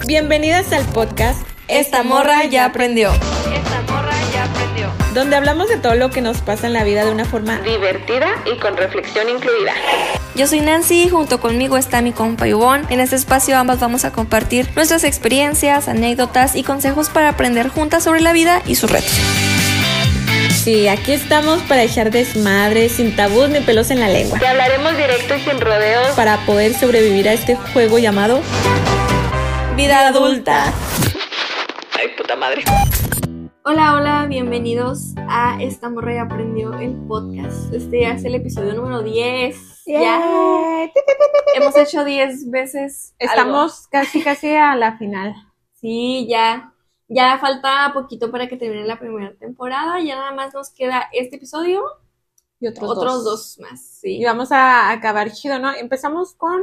Bienvenidas al podcast Esta morra ya aprendió. Esta morra ya aprendió. donde hablamos de todo lo que nos pasa en la vida de una forma Divertida y con reflexión incluida. Yo soy Nancy, junto conmigo está mi compa Ivonne. En este espacio ambas vamos a compartir nuestras experiencias, anécdotas y consejos para aprender juntas sobre la vida y sus retos. Sí, aquí estamos para echar desmadre, sin tabús ni pelos en la lengua, Te hablaremos directo y sin rodeos. para poder sobrevivir a este juego llamado Vida adulta. Ay, puta madre. Hola, hola, bienvenidos a Esta morra ya aprendió el podcast. Este ya es el episodio número 10. Ya hemos hecho 10 veces. algo. Estamos casi casi a la final. Sí, ya. Ya falta poquito para que termine la primera temporada. Ya nada más nos queda este episodio, Y otros, otros dos. dos, más. Sí. Y vamos a acabar chido, ¿no? Empezamos con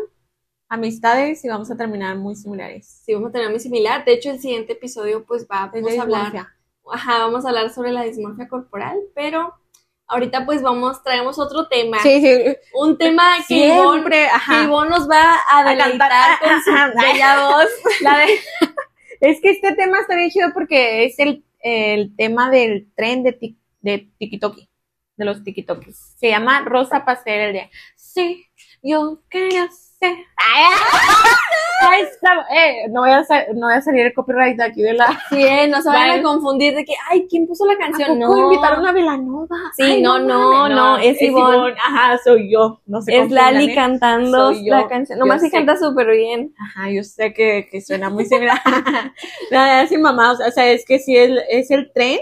amistades y vamos a terminar muy similares. Sí, vamos a tener muy similar. De hecho, el siguiente episodio, pues va, vamos a hablar. Ajá, vamos a hablar sobre la dismorfia corporal, pero ahorita pues vamos, traemos otro tema. Sí, sí. Un tema que Ivonne, Siempre. Ivonne nos va a deleitar con su Ajá. bella voz. La de- es que este tema está bien chido porque es el, el tema del tren de, tic- de tikitoki, de los tikitokis. Se llama Rosa Pastel el día. Sí, yo quería Ay, está. Eh, no, voy a no voy a salir el copyright de aquí de la. Sí, eh, no se vayan a confundir de que, ay, ¿quién puso la canción? ¿A poco No, invitaron a Vilanova? Sí, Ay, no, no, mames. no, es Ivonne. Ajá, soy yo. No sé es Lali cantando la canción. Nomás se canta súper bien. Ajá, yo sé que, que suena muy similar. Nada, sin mamá, o sea, es que sí es, es el tren,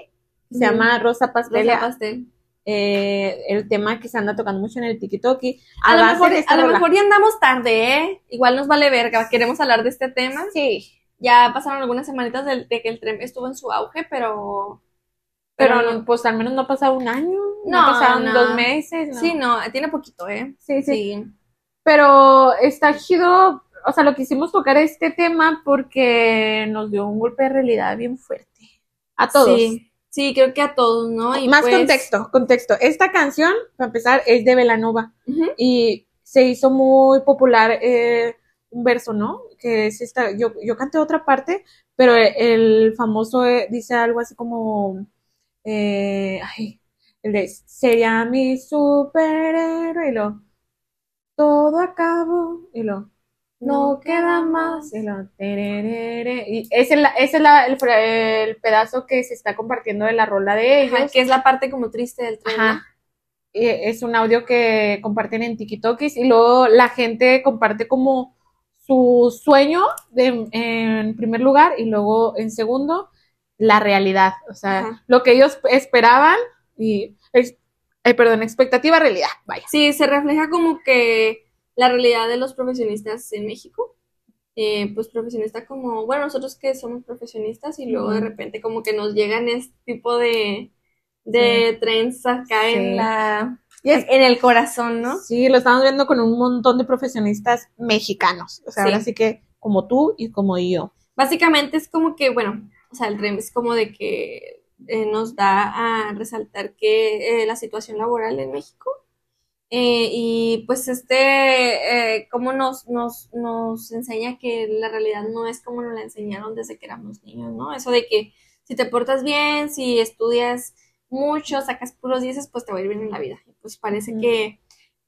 se Ujú. llama Rosa Pastel, Rosa Pastel. Eh, el tema que se anda tocando mucho en el TikToki. A, lo mejor, de a lo mejor ya andamos tarde, ¿eh? Igual nos vale verga. Queremos hablar de este tema. Sí, Ya pasaron algunas semanitas del- de, que el tren estuvo en su auge, pero. pero Pero no, pues al menos no ha pasado un año, no, No, pasaron no. dos meses. no. Sí, no, tiene poquito, ¿eh? sí, sí, Sí. Pero está chido, o sea, lo quisimos tocar este tema porque nos dio un golpe de realidad bien fuerte. A todos. Sí, sí, creo que a todos, ¿no? Y Más pues- contexto, contexto. Esta canción, para empezar, es de Velanova. Y se hizo muy popular eh, un verso, ¿no? Que es esta, yo, yo canté otra parte, pero el famoso eh, dice algo así como, eh, ay, el de, sería mi superhéroe, y lo, todo acabó, y lo, no queda más, y ese es, la- ese es la- el, el pedazo que se está compartiendo de la rola de ellos. Ajá, que es la parte como triste del tren. Ajá. Es un audio que comparten en TikTokis y luego la gente comparte como su sueño de- en primer lugar y luego en segundo la realidad, o sea, Ajá. lo que ellos esperaban y, eh, perdón, expectativa, realidad, vaya. Sí, se refleja como que la realidad de los profesionistas en México. Eh, pues profesionista como, bueno, nosotros que somos profesionistas y luego de repente como que nos llegan este tipo de, de trends acá Sí. en la, en el corazón, ¿no? Sí, lo estamos viendo con un montón de profesionistas mexicanos, o sea, Sí. ahora sí que como tú y como yo. Básicamente es como que, bueno, o sea, el tren es como de que eh, nos da a resaltar que eh, la situación laboral en México eh, y pues este, eh, cómo nos, nos, nos enseña que la realidad no es como nos la enseñaron desde que éramos niños, ¿no? Eso de que si te portas bien, si estudias mucho, sacas puros dieces, pues te va a ir bien en la vida. Y pues parece Mm. que,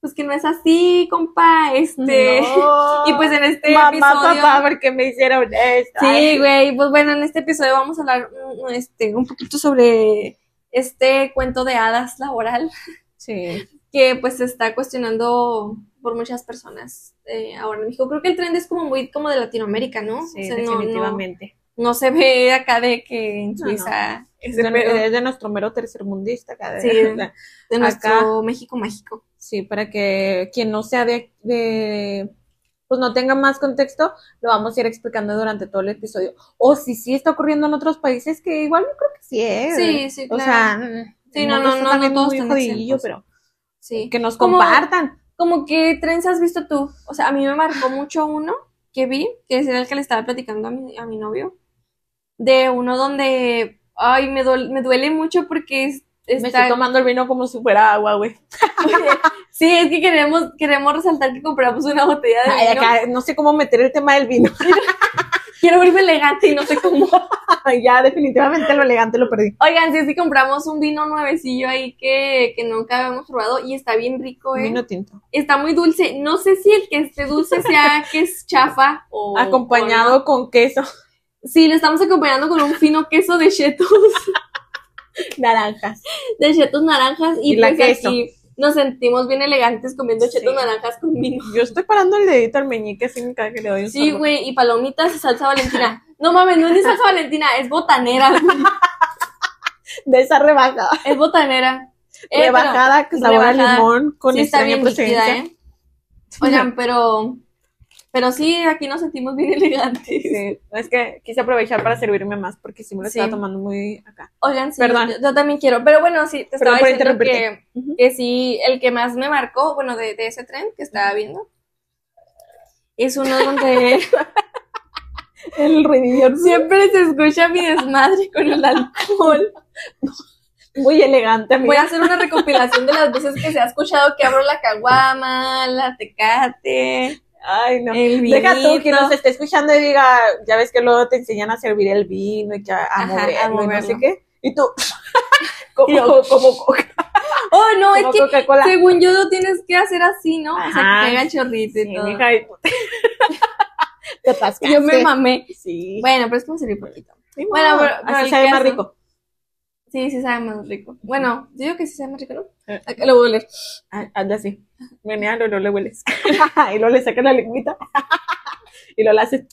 pues que no es así, compa, este... No. Y pues en este Mamá, episodio... papá, ¿por qué me hicieron esto? Sí, güey, pues bueno, en este episodio vamos a hablar este, un poquito sobre este cuento de hadas laboral Sí. Que pues se está cuestionando por muchas personas eh, ahora en México. Creo que el trend es como muy como de Latinoamérica, ¿no? Sí, O sea, no- no- definitivamente. No, se ve acá de que en No, Suiza Es de, es de nuestro mero tercermundista. Cada Sí. o sea, de nuestro México mágico. sí, para que quien no sea de, de- pues no tenga más contexto, lo vamos a ir explicando durante todo el episodio. O si sí está ocurriendo en otros países, que igual yo creo que sí es. Sí, sí, O claro. sea, mm, Sí, no, no, no, también no todos muy están jodidillo, pero Sí. que nos Como- compartan. Como que trends has visto tú. O sea, a mí me marcó mucho uno que vi, que era el que le estaba platicando a mi, a mi novio, de uno donde, ay, me, duele, me duele mucho porque es- Me estoy tomando el vino como si fuera agua, güey. Sí, es que queremos, queremos resaltar que compramos una botella de Ay, vino. acá no sé cómo meter el tema del vino. Quiero vuelve elegante y no sé cómo. ya definitivamente lo elegante lo perdí. Oigan, si es que compramos un vino nuevecillo ahí que, que nunca habíamos probado y está bien rico, ¿eh? Vino tinto. Está muy dulce. No sé si el que esté dulce sea que es chafa o... Acompañado o con queso. Sí, le estamos acompañando con un fino queso de chetos, naranjas. de chetos naranjas y, Y la pues queso. aquí nos sentimos bien elegantes comiendo chetos Sí. naranjas con vino. Yo estoy parando el dedito al meñique así cada que le doy un Sí, güey, y palomitas y salsa valentina. No mames, no es ni salsa valentina, es botanera. De esa rebajada. Es botanera. Eh, rebajada que sabor a limón con sí, está bien líquida. ¿eh? Oigan, pero... Pero sí, aquí nos sentimos bien elegantes. Sí, es que quise aprovechar para servirme más porque sí me lo Sí. estaba tomando muy acá. Oigan, sí, Perdón. Yo, yo también quiero. Pero bueno, sí, te estaba diciendo que, que sí, el que más me marcó, bueno, de, de ese tren que estaba viendo, es uno donde El ruidillo siempre se escucha mi desmadre con el alcohol. muy elegante, Voy amiga. a hacer una recopilación de las veces que se ha escuchado que abro la caguama, la tecate, Ay, no. el Deja tú que nos esté escuchando y diga, ya ves que luego te enseñan a servir el vino y que a, a Ajá, a moverlo, y no sé qué. Y tú, como, Y yo- como, Coca- Oh, no, es que según yo lo tienes que hacer así, ¿no? O sea, que el chorrito y Sí, todo. mija, y- te atascaste. Yo me mamé. Sí. Bueno, pero es como servir poquito. Bueno, modo, pero- así sabe más rico. Sí, sí sabe más rico. Bueno, yo digo que sí sabe más rico, ¿no? Eh. Acá Lo voy a oler. Ah, Anda así. Menealo, no le hueles. y luego le sacas la lengüita. y lo haces.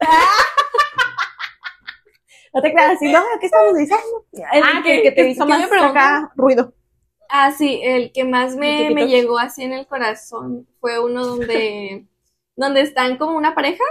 no te creas así, no, ¿qué estamos diciendo? El ah, que, que te hizo ¿qué más acá ruido. Ah, sí, el que más me, me llegó así en el corazón fue uno donde, donde están como una pareja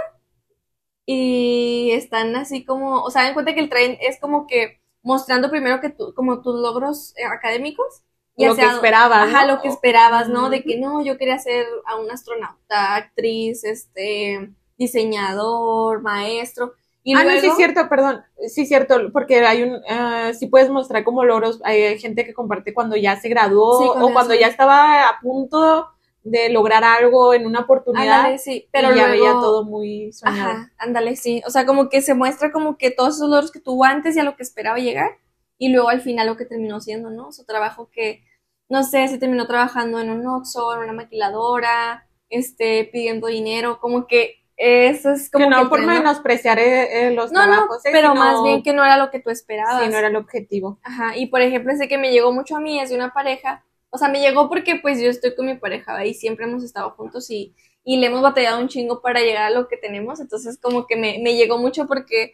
y están así como, o sea, den cuenta que el tren es como que mostrando primero que tú, como tus logros eh, académicos. Y Lo que esperabas, Ajá, ¿no? lo que esperabas, ¿no? De que no, yo quería ser a un astronauta, actriz, este, diseñador, maestro. Y ah, luego, no, sí es cierto, perdón. Sí es cierto, porque hay un, ah, sí puedes mostrar como logros, hay gente que comparte cuando ya se graduó Sí, o cuando ya ya estaba a punto de lograr algo en una oportunidad. ándale, sí, pero ya luego, veía todo muy soñado. Ajá, ándale, sí. O sea, como que se muestra como que todos esos logros que tuvo antes y a lo que esperaba llegar. Y luego al final lo que terminó siendo, ¿no? Su trabajo que, no sé, si terminó trabajando en un Oxxo, en una maquiladora, este, pidiendo dinero, como que eso es como que no por ¿no? menospreciar eh, eh, los No, no, trabajos, eh, pero sino- más bien que no era lo que tú esperabas. sí, no era el objetivo. Ajá, y por ejemplo, ese que me llegó mucho a mí es de una pareja, o sea, me llegó porque pues yo estoy con mi pareja y siempre hemos estado juntos y, y le hemos batallado un chingo para llegar a lo que tenemos, entonces como que me, me llegó mucho porque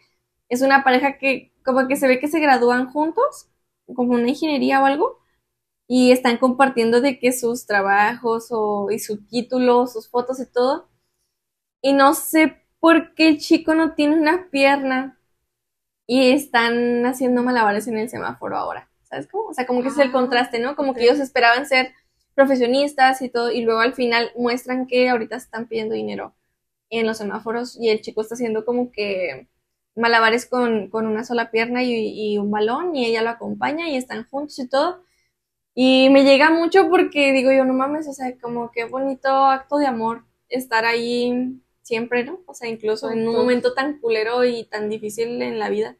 es una pareja que como que se ve que se gradúan juntos, como una ingeniería o algo, y están compartiendo de que sus trabajos o, y su título, sus fotos y todo, y no sé por qué el chico no tiene una pierna y están haciendo malabares en el semáforo ahora. ¿Sabes cómo? O sea, como que es el Ah, contraste, ¿no? Como que ellos esperaban ser profesionistas y todo, y luego al final muestran que ahorita están pidiendo dinero en los semáforos y el chico está haciendo como que malabares con, con una sola pierna y, y un balón y ella lo acompaña y están juntos y todo. Y me llega mucho porque digo yo, no mames, o sea, como qué bonito acto de amor estar ahí siempre, ¿no? O sea, incluso en un momento tan culero y tan difícil en la vida.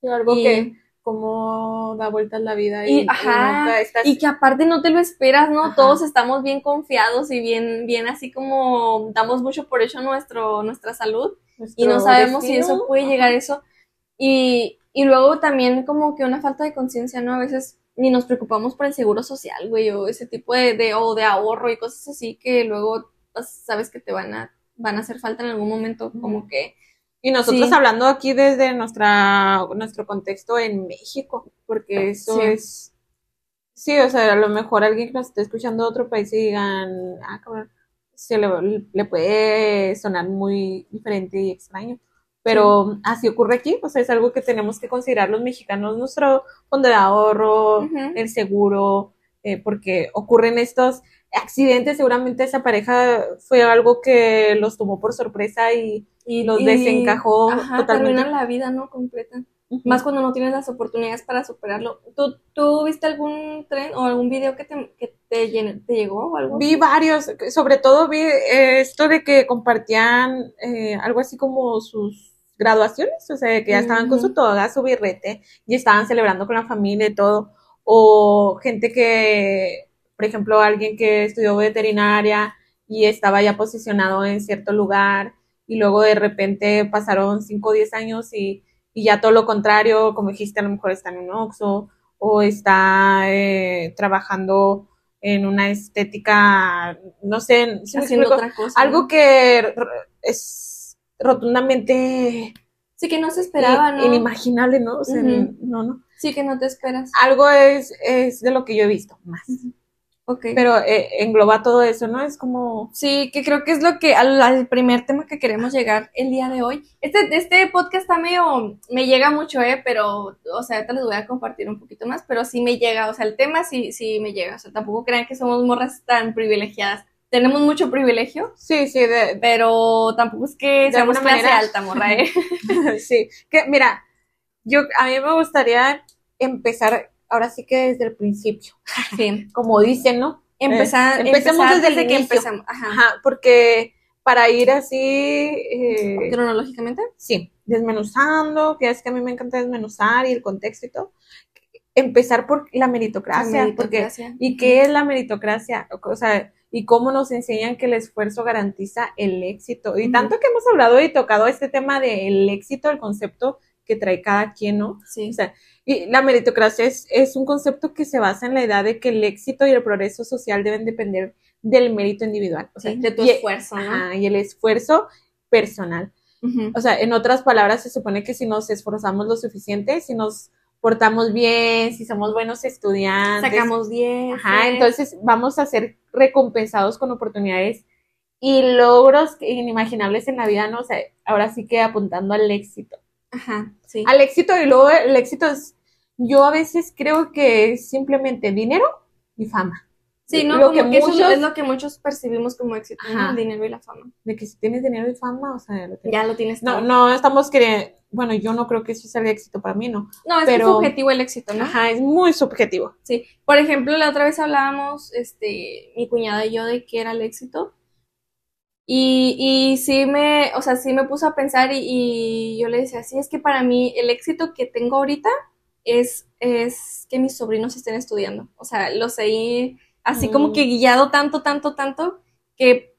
Sí, algo Y- que como da vueltas la vida y, Y, ajá, nunca estás- Y que aparte no te lo esperas, ¿no? Ajá. Todos estamos bien confiados y bien, bien así como damos mucho por hecho nuestro, nuestra salud y no sabemos si eso puede llegar a eso. Y, y luego también como que una falta de conciencia, ¿no? A veces ni nos preocupamos por el seguro social, güey, o ese tipo de, de, o de ahorro y cosas así que luego pues, sabes que te van a, van a hacer falta en algún momento, como que, Y nosotros Sí. hablando aquí desde nuestra, nuestro contexto en México, porque eso Sí. es, sí, o sea, a lo mejor alguien que nos esté escuchando de otro país y digan, ah, cabrón, se le, le puede sonar muy diferente y extraño, pero así ocurre aquí, o sea, es algo que tenemos que considerar los mexicanos, nuestro fondo de ahorro, el seguro, eh, porque ocurren estos accidentes, seguramente esa pareja fue algo que los tomó por sorpresa y, y los y- desencajó ajá, te totalmente. la vida, ¿no? Completa. Más cuando no tienes las oportunidades para superarlo. ¿Tú, tú viste algún tren o algún video que te, que te, te llegó o algo? Vi varios, sobre todo vi eh, esto de que compartían eh, algo así como sus graduaciones, o sea, que ya estaban con su toga, su birrete, y estaban celebrando con la familia y todo, o gente que, por ejemplo, alguien que estudió veterinaria y estaba ya posicionado en cierto lugar, y luego de repente pasaron 5 o 10 años y, y ya todo lo contrario, como dijiste, a lo mejor está en un Oxxo, o está eh, trabajando en una estética, no sé, ¿sí me haciendo explico? otra cosa. algo que es rotundamente Sí, que no se esperaba, ¿no? inimaginable, ¿no? O sea, no, no. Sí, que no te esperas. Algo es, es de lo que yo he visto más. Ok. Pero eh, engloba todo eso, ¿no? Es como, Sí, que creo que es lo que, al, al primer tema que queremos llegar el día de hoy. Este, este podcast está medio, me llega mucho, ¿eh? Pero, o sea, ahorita les voy a compartir un poquito más, pero sí me llega, o sea, el tema sí, sí me llega, o sea, tampoco crean que somos morras tan privilegiadas. Tenemos mucho privilegio, sí, sí, de, pero tampoco es que De seamos clase manera. alta, morra, ¿eh? sí. Que, mira, yo, a mí me gustaría empezar ahora sí que desde el principio, Sí. como dicen, ¿no? Empezar, Eh, empecemos empezar desde desde que empezamos. Ajá. Ajá, porque para ir así, eh, Cronológicamente. sí, desmenuzando, que es que a mí me encanta desmenuzar y el contexto y todo. Empezar por la meritocracia, La porque meritocracia. ¿y qué es la meritocracia? O sea, y cómo nos enseñan que el esfuerzo garantiza el éxito. Y tanto que hemos hablado y tocado este tema del éxito, el concepto que trae cada quien, ¿no? Sí. O sea, y la meritocracia es, es un concepto que se basa en la idea de que el éxito y el progreso social deben depender del mérito individual. O sea, Sí, de tu y- esfuerzo, ¿no? ajá, y el esfuerzo personal. O sea, en otras palabras, se supone que si nos esforzamos lo suficiente, si nos portamos bien, si somos buenos estudiantes, Sacamos 10. ajá, entonces vamos a ser recompensados con oportunidades y logros inimaginables en la vida, ¿no? O sea, ahora sí que apuntando al éxito. Ajá, sí. Al éxito y luego el éxito es, yo a veces creo que es simplemente dinero y fama. Sí, no, lo como que que, eso es lo- muchos- que muchos percibimos como éxito, ¿no? El dinero y la fama. De que si tienes dinero y fama, o sea, lo tienes. Ya lo tienes No, todo. no estamos queriendo, bueno, yo no creo que eso sea el éxito para mí, ¿no? No, es pero- subjetivo el éxito, ¿no? Ajá, es muy subjetivo. Sí. Por ejemplo, la otra vez hablábamos, este, mi cuñada y yo de qué era el éxito. Y, y sí me, o sea, sí me puso a pensar y, y yo le decía, sí, es que para mí el éxito que tengo ahorita es, es que mis sobrinos estén estudiando. O sea, los he así como Mm. que guiado tanto, tanto, tanto, que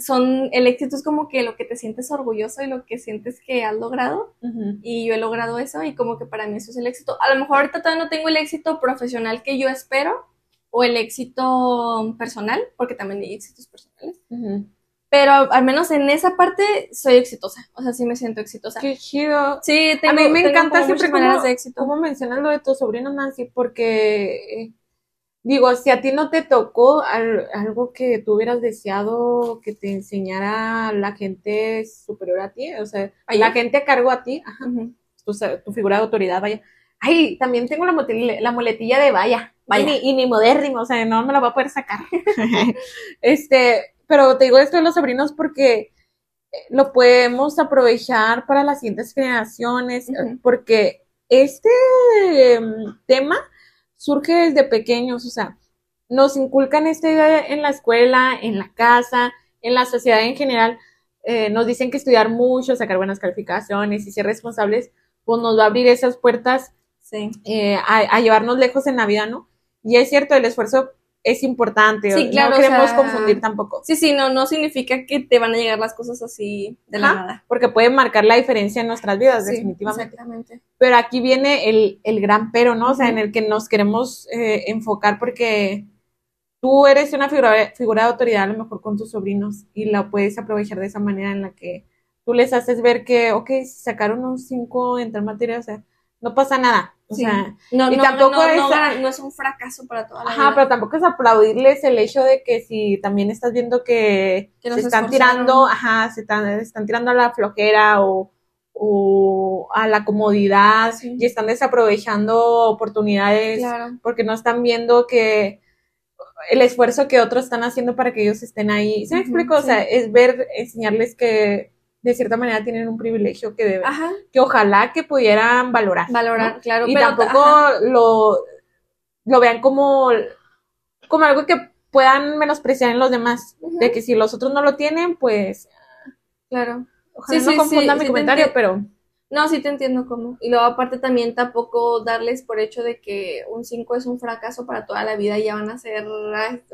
son, el éxito es como que lo que te sientes orgulloso y lo que sientes que has logrado Ujú. y yo he logrado eso y como que para mí eso es el éxito. A lo mejor ahorita todavía no tengo el éxito profesional que yo espero o el éxito personal, porque también hay éxitos personales, Ujú. pero al menos en esa parte soy exitosa, o sea, sí me siento exitosa. Qué chido. Sí, tengo, a mí me tengo encanta como siempre cómo, de éxito. cómo mencionas lo de tu sobrino Nancy, porque eh, digo, si a ti no te tocó al- algo que tú hubieras deseado que te enseñara la gente superior a ti, o sea, Ay, la gente a cargo a ti, ajá, tu, tu figura de autoridad, vaya. Ay, también tengo la, la muletilla de vaya, Vaya. Y, ni, y ni modérrimo, o sea, no me la voy a poder sacar. este, pero te digo esto de los sobrinos porque eh, lo podemos aprovechar para las siguientes generaciones, porque este em, tema surge desde pequeños, o sea, nos inculcan esta idea en la escuela, en la casa, en la sociedad en general. Eh, nos dicen que estudiar mucho, sacar buenas calificaciones y ser responsables, pues nos va a abrir esas puertas Sí. eh, a, a llevarnos lejos en la vida, ¿no? Y es cierto, el esfuerzo es importante, Sí, claro, no o queremos sea, confundir tampoco, Sí, sí, no, no significa que te van a llegar las cosas así de la nada. porque puede marcar la diferencia en nuestras vidas, Sí, definitivamente. Exactamente. Pero aquí viene el, el gran pero, ¿no? O sea, en el que nos queremos eh, enfocar porque tú eres una figura, figura de autoridad a lo mejor con tus sobrinos y la puedes aprovechar de esa manera en la que tú les haces ver que, ok, sacaron un 5 en tal materia, o sea, no pasa nada. O Sí. sea, No, Y no, tampoco no, es- no un fracaso para toda la Ajá, vida. pero tampoco es aplaudirles el hecho de que si también estás viendo que, se están esforzaron. tirando, ajá, se están, están tirando a la flojera o, o a la comodidad Sí. y están desaprovechando oportunidades Claro. porque no están viendo que el esfuerzo que otros están haciendo para que ellos estén ahí. ¿Se me explico? O sea, es ver, enseñarles que de cierta manera tienen un privilegio que deben, Ajá, que ojalá que pudieran valorar. ¿no? valorar, claro. y pero, tampoco ajá, lo, lo vean como, como algo que puedan menospreciar en los demás. De que si los otros no lo tienen, pues, claro. Ojalá Sí, no sí, confunda sí, mi comentario, pero No, sí te entiendo cómo. Y luego aparte también tampoco darles por hecho de que un 5 es un fracaso para toda la vida y ya van a ser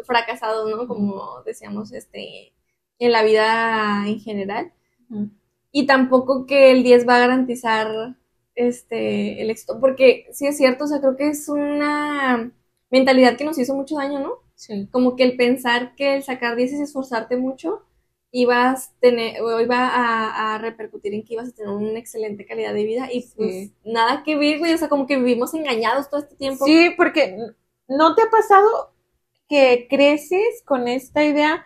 fracasados, ¿no? Como decíamos, este, en la vida en general. Y tampoco que el 10 va a garantizar este el éxito, porque sí es cierto, o sea, creo que es una mentalidad que nos hizo mucho daño, ¿no? sí. Como que el pensar que el sacar 10 es esforzarte mucho, ibas tener, o iba a, a repercutir en que ibas a tener una excelente calidad de vida y pues Sí. nada que ver, güey, o sea, como que vivimos engañados todo este tiempo. Sí, porque ¿no te ha pasado que creces con esta idea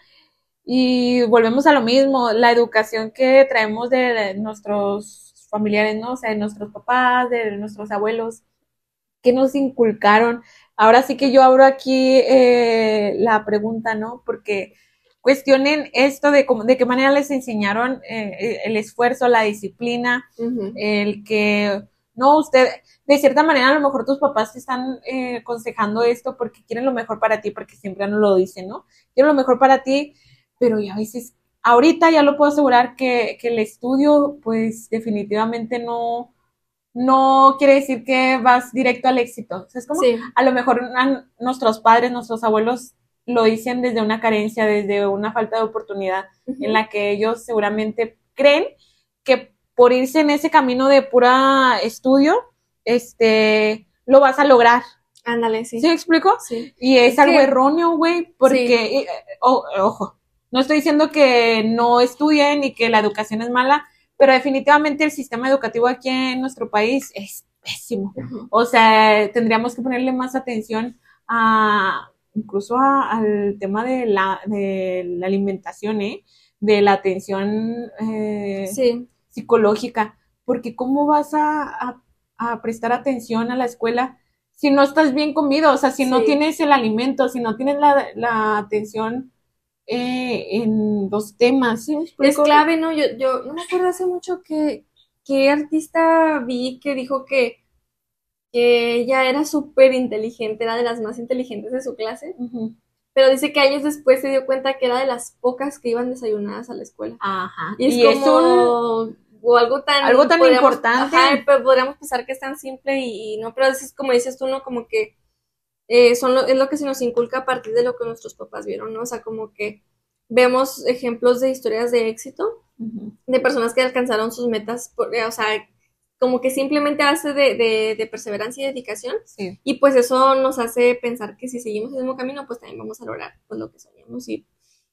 y volvemos a lo mismo, la educación que traemos de nuestros familiares, ¿no? O sea, de nuestros papás, de nuestros abuelos, que nos inculcaron. Ahora sí que yo abro aquí eh, la pregunta, ¿no? Porque cuestionen esto de cómo, de qué manera les enseñaron eh, el esfuerzo, la disciplina, el que no, usted, de cierta manera, a lo mejor tus papás te están eh, aconsejando esto porque quieren lo mejor para ti, porque siempre nos lo dicen, ¿no? Quiero lo mejor para ti, pero ya a veces, ahorita ya lo puedo asegurar que, que el estudio, pues definitivamente no, no quiere decir que vas directo al éxito. O sea, es como, Sí, a lo mejor nuestros padres, nuestros abuelos lo dicen desde una carencia, desde una falta de oportunidad ujú. en la que ellos seguramente creen que por irse en ese camino de pura estudio, este, lo vas a lograr. Ándale, sí. ¿Sí me explico? Sí. Y es, Es algo que- erróneo, güey, porque, eh, o- ojo, no estoy diciendo que no estudien y que la educación es mala, pero definitivamente el sistema educativo aquí en nuestro país es pésimo. O sea, tendríamos que ponerle más atención a, incluso a- al tema de la, de la alimentación, ¿eh? De la atención eh, Sí, psicológica, porque ¿cómo vas a, a- a prestar atención a la escuela si no estás bien comido? O sea, si no tienes el alimento, si no tienes la, la atención eh, en los temas, ¿sí es explico? clave, ¿no? Yo, yo no me acuerdo hace mucho que, qué artista vi que dijo que, que ella era súper inteligente, era de las más inteligentes de su clase, pero dice que años después se dio cuenta que era de las pocas que iban desayunadas a la escuela. Ajá. Y es Y es como un- o algo tan algo tan podríamos- importante. ajá, pero podríamos pensar que es tan simple y, y no, pero es como dices tú, no, como que eh, son lo, es lo que se nos inculca a partir de lo que nuestros papás vieron, ¿no? O sea, como que vemos ejemplos de historias de éxito Ujú. de personas que alcanzaron sus metas, por- eh, o sea, como que simplemente hace de, de, de perseverancia y dedicación Sí. y pues eso nos hace pensar que si seguimos el mismo camino, pues también vamos a lograr pues, lo que soñamos. Y,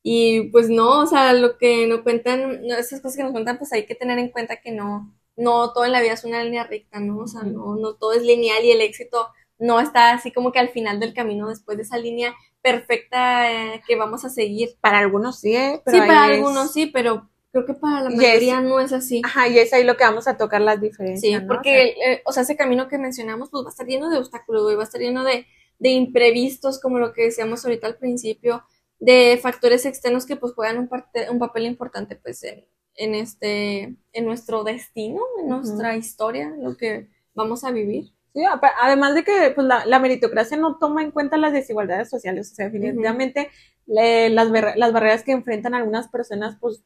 y pues no, o sea, lo que nos cuentan, no, esas cosas que nos cuentan, pues hay que tener en cuenta que no, no todo en la vida es una línea recta, ¿no? O sea, no, no todo es lineal y el éxito no está así como que al final del camino, después de esa línea perfecta eh, que vamos a seguir. Para algunos sí, ¿eh? Pero sí, para es- algunos sí, pero creo que para la es- mayoría no es así. Ajá, y es ahí lo que vamos a tocar las diferencias, Sí, ¿no? O porque, eh, o sea, ese camino que mencionamos, pues va a estar lleno de obstáculos, va a estar lleno de, de imprevistos, como lo que decíamos ahorita al principio, de factores externos que pues juegan un, parte- un papel importante, pues, en, en este, en nuestro destino, en nuestra historia, lo que vamos a vivir. Sí, además de que pues, la, la meritocracia no toma en cuenta las desigualdades sociales, o sea, definitivamente le- las, las barreras que enfrentan algunas personas, pues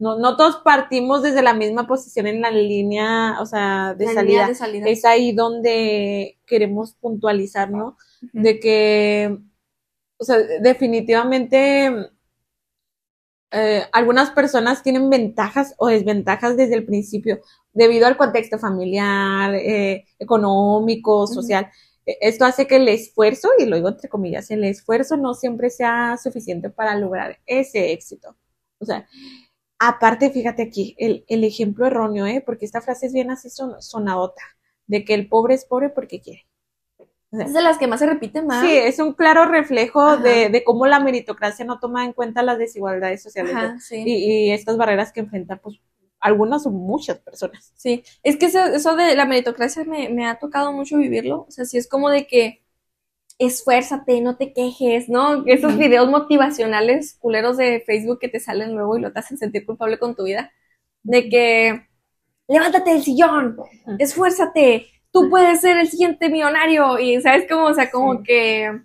no, no todos partimos desde la misma posición en la línea, o sea, de salida. línea de salida. Es ahí donde queremos puntualizar, ¿no? De que, o sea, definitivamente eh, algunas personas tienen ventajas o desventajas desde el principio debido al contexto familiar, eh, económico, social. Eh, Esto hace que el esfuerzo, y lo digo entre comillas, el esfuerzo no siempre sea suficiente para lograr ese éxito. O sea, aparte, fíjate aquí, el, el ejemplo erróneo, ¿eh? Porque esta frase es bien así son- sonadota, de que el pobre es pobre porque quiere. O sea, Es de las que más se repiten, más. Sí, es un claro reflejo de, de cómo la meritocracia no toma en cuenta las desigualdades sociales Ajá, sí. y, y estas barreras que enfrentan pues algunas o muchas personas. Sí, es que eso, eso de la meritocracia me, me ha tocado mucho vivirlo. O sea, sí es como de que esfuérzate, no te quejes, ¿no? Esos videos motivacionales culeros de Facebook que te salen luego y lo te hacen sentir culpable con tu vida. De que levántate del sillón, esfuérzate, tú puedes ser el siguiente millonario. Y sabes cómo, o sea, como Sí. que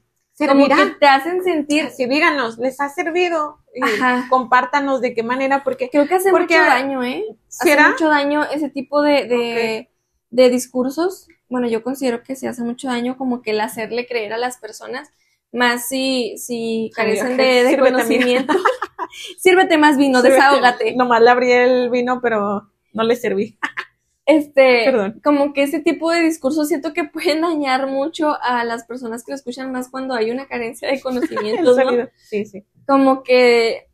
como que te hacen sentir, Sí, díganos, ¿les ha servido? Y Ajá. compártanos de qué manera, porque creo que hace Porque- mucho daño, ¿eh? Hace ¿será? mucho daño ese tipo de, de, de discursos. Bueno, yo considero que se hace mucho daño como que el hacerle creer a las personas, más si, si carecen de, de conocimiento. Sírvete más vino, Sírvete. desahógate. Nomás le abrí el vino, pero no le serví. Este, Perdón. como que ese tipo de discursos siento que pueden dañar mucho a las personas que lo escuchan más cuando hay una carencia de conocimientos, ¿no? Sí, sí. Como que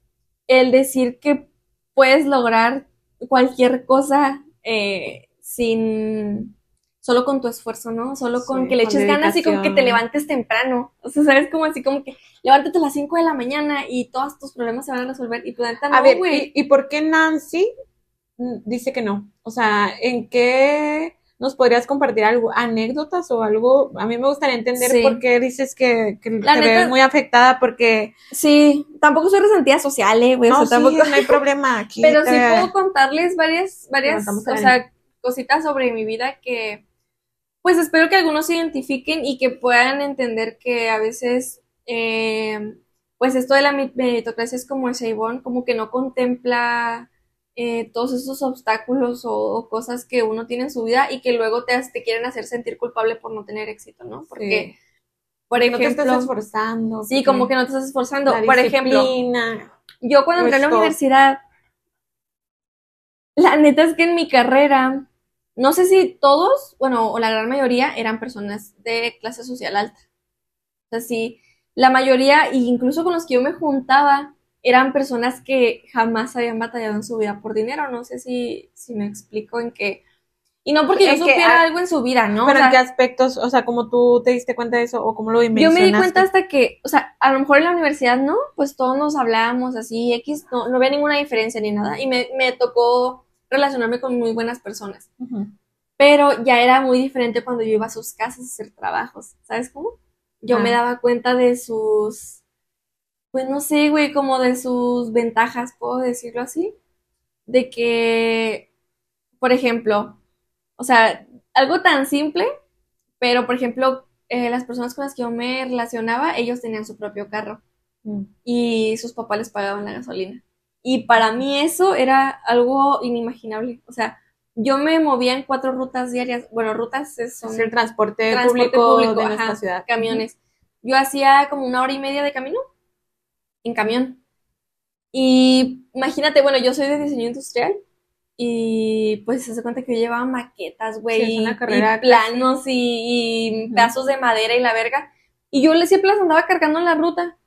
el decir que puedes lograr cualquier cosa eh, sin solo con tu esfuerzo, ¿no? Solo con Sí, que le eches ganas y con que te levantes temprano. O sea, ¿sabes? Como así, como que levántate a las 5 de la mañana y todos tus problemas se van a resolver. Y tu no, A ver. ¿y, y por qué Nancy dice que no? O sea, ¿en qué nos podrías compartir algo? ¿Anécdotas o algo? A mí me gustaría entender Sí. por qué dices que, que La te neta- ves muy afectada porque Sí, tampoco soy resentida social, eh, güey. o no, sí, tampoco. no hay problema aquí. Pero sí eh, puedo contarles varias, varias, o sea, cositas sobre mi vida que, pues espero que algunos se identifiquen y que puedan entender que a veces, eh, pues esto de la meritocracia es como el Seibón, como que no contempla eh, todos esos obstáculos o, o cosas que uno tiene en su vida y que luego te, te quieren hacer sentir culpable por no tener éxito, ¿no? Porque, por no te ejemplo, estás esforzando. sí, como que no te estás esforzando. la Por ejemplo, yo cuando entré a la universidad, la neta es que en mi carrera, no sé si todos, bueno, o la gran mayoría eran personas de clase social alta. O sea, sí, la mayoría, e incluso con los que yo me juntaba, eran personas que jamás habían batallado en su vida por dinero. No sé si, si me explico en qué. Y no porque yo supiera ah, algo en su vida, ¿no? Pero O sea, en qué aspectos, o sea, como tú te diste cuenta de eso o cómo lo yo dimensionaste. me di cuenta hasta que, o sea, a lo mejor en la universidad no, pues todos nos hablábamos así, X, no, no había ninguna diferencia ni nada. Y me, me tocó relacionarme con muy buenas personas. Pero ya era muy diferente cuando yo iba a sus casas a hacer trabajos, ¿sabes cómo? Yo Ah. me daba cuenta de sus, pues no sé, güey, como de sus ventajas, puedo decirlo así, de que, por ejemplo, o sea, algo tan simple, pero por ejemplo, eh, las personas con las que yo me relacionaba, ellos tenían su propio carro Mm. y sus papás les pagaban la gasolina. Y para mí eso era algo inimaginable. O sea, yo me movía en cuatro rutas diarias. Bueno, rutas es- son Es el transporte, transporte público, público, de ajá, nuestra ciudad. camiones. Yo hacía como una hora y media de camino en camión. Y imagínate, bueno, yo soy de diseño industrial y pues se hace cuenta que yo llevaba maquetas, güey, Sí, y- planos y, y pedazos de madera y la verga. Y yo siempre las andaba cargando en la ruta.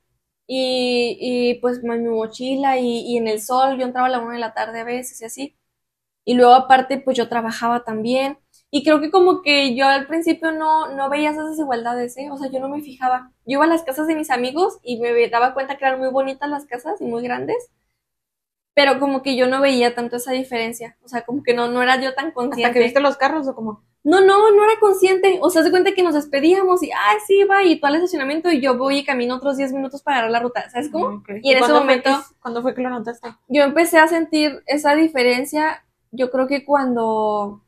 Y, y pues en mi mochila y, y en el sol, yo entraba a la una de la tarde a veces y así. Y luego aparte, pues yo trabajaba también. Y creo que como que yo al principio no, no veía esas desigualdades, ¿eh? O sea, yo no me fijaba. Yo iba a las casas de mis amigos y me daba cuenta que eran muy bonitas las casas y muy grandes. Pero como que yo no veía tanto esa diferencia. O sea, como que no, no era yo tan ¿Hasta consciente. que viste los carros o como? No, no, no era consciente. O sea, se cuenta que nos despedíamos y, ah, sí, va, y tú al estacionamiento y yo voy y camino otros 10 minutos para agarrar la ruta. ¿Sabes cómo? Ok. Y en ese fue momento- que- ¿Cuándo fue que lo notaste? yo empecé a sentir esa diferencia, yo creo que cuando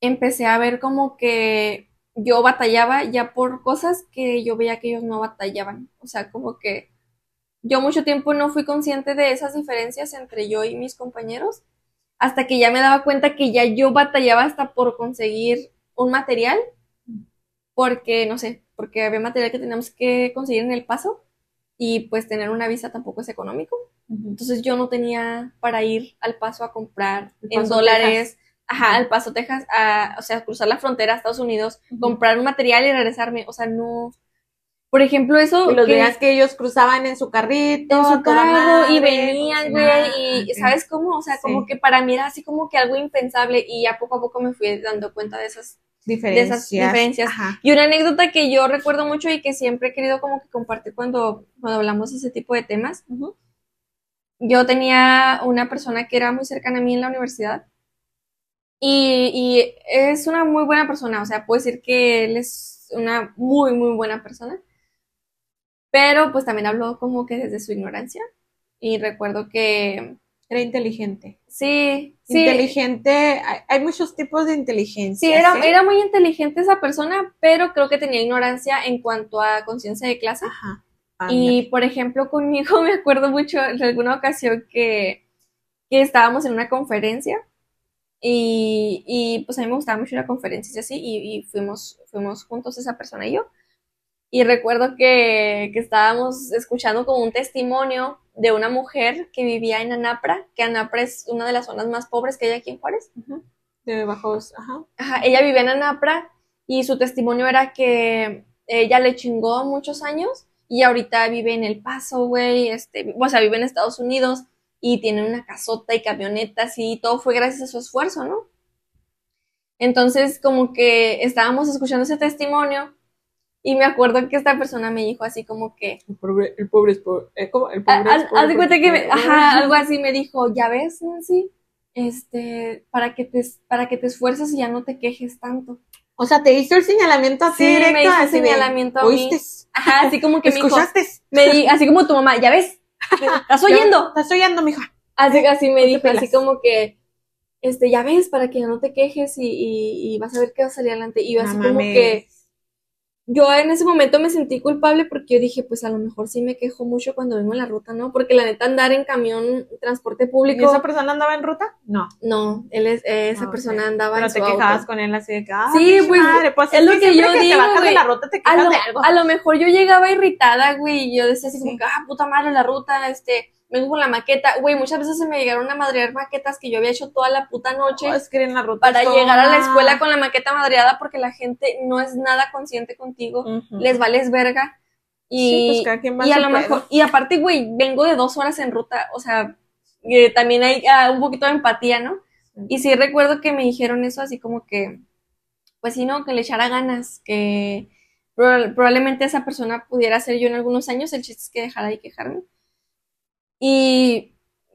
empecé a ver como que yo batallaba ya por cosas que yo veía que ellos no batallaban. O sea, como que yo mucho tiempo no fui consciente de esas diferencias entre yo y mis compañeros, hasta que ya me daba cuenta que ya yo batallaba hasta por conseguir un material, porque, no sé, porque había material que teníamos que conseguir en el paso y pues tener una visa tampoco es económico. Entonces yo no tenía para ir al paso a comprar en dólares, ajá, al Paso, Texas, a, o sea, cruzar la frontera a Estados Unidos, comprar un material y regresarme. O sea, no. Por ejemplo, eso. Y los veías que ellos cruzaban en su carrito, en su a toda carro y venían, güey, y. ¿sabes cómo? O sea, como que para mí era así como que algo impensable y ya poco a poco me fui dando cuenta de esas. Diferencias. de esas diferencias. Ajá. Y una anécdota que yo recuerdo mucho y que siempre he querido como que compartir cuando, cuando hablamos de ese tipo de temas. Yo tenía una persona que era muy cercana a mí en la universidad y, y es una muy buena persona, o sea, puedo decir que él es una muy, muy buena persona, pero pues también habló como que desde su ignorancia y recuerdo que Era inteligente. Sí, sí. Inteligente, hay, hay muchos tipos de inteligencia. Sí, era, ¿sí? era muy inteligente esa persona, pero creo que tenía ignorancia en cuanto a conciencia de clase. Ajá. Y, por ejemplo, conmigo me acuerdo mucho de alguna ocasión que, que estábamos en una conferencia y, y, pues a mí me gustaba mucho ir a conferencias y así, y, y fuimos, fuimos juntos esa persona y yo. Y recuerdo que, que estábamos escuchando como un testimonio de una mujer que vivía en Anapra, que Anapra es una de las zonas más pobres que hay aquí en Juárez. De bajos, ajá. Ajá, ella vivía en Anapra y su testimonio era que ella le chingó muchos años y ahorita vive en El Paso, güey, este, o sea, vive en Estados Unidos y tiene una casota y camionetas y todo fue gracias a su esfuerzo, ¿no? Entonces, como que estábamos escuchando ese testimonio y me acuerdo que esta persona me dijo así como que, El pobre, el pobre es pobre. eh, ¿cómo? El pobre es pobre haz de cuenta que, me- ajá, algo así me dijo, ya ves, Nancy, este, para que te, para que te esfuerces y ya no te quejes tanto. O sea, te hizo el señalamiento así Sí, directo. me hizo de, señalamiento a mí. ¿Oíste? Ajá, así como que me dijo, ¿Escuchaste? me di, así como tu mamá, ya ves, ¿estás oyendo? ¿Estás oyendo, mija? Así, así me dijo, así como que, este, ya ves, para que no te quejes y, y, y vas a ver que va a salir adelante. Y yo así como que, yo en ese momento me sentí culpable porque yo dije, pues a lo mejor sí me quejo mucho cuando vengo en la ruta, ¿no? Porque la neta andar en camión, transporte ¿Y público, esa persona andaba en ruta? No. no, él es, eh, esa Ah, persona andaba Pero en te su quejabas auto. con él así de que, ah, Sí, pues, madre, pues es lo que siempre yo te digo, bajas de la ruta te A quejas lo, de algo. a lo mejor yo llegaba irritada, güey, y yo decía así Sí. como que, ah, puta madre, la ruta, este, vengo con la maqueta. Güey, muchas veces se me llegaron a madrear maquetas que yo había hecho toda la puta noche Oh, es que en la ruta para llegar a la escuela con la maqueta madreada porque la gente no es nada consciente contigo, Ujú. les vales verga. Sí, Y, pues cada quien va y a lo mejor, y aparte, güey, vengo de dos horas en ruta, o sea, también hay ah, un poquito de empatía, ¿no? Sí. Y sí recuerdo que me dijeron eso así como que, pues sí, no, que le echara ganas, que proba- probablemente esa persona pudiera ser yo en algunos años, el chiste es que dejara de quejarme. Y,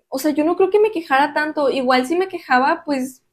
o sea, yo no creo que me quejara tanto, igual si me quejaba, pues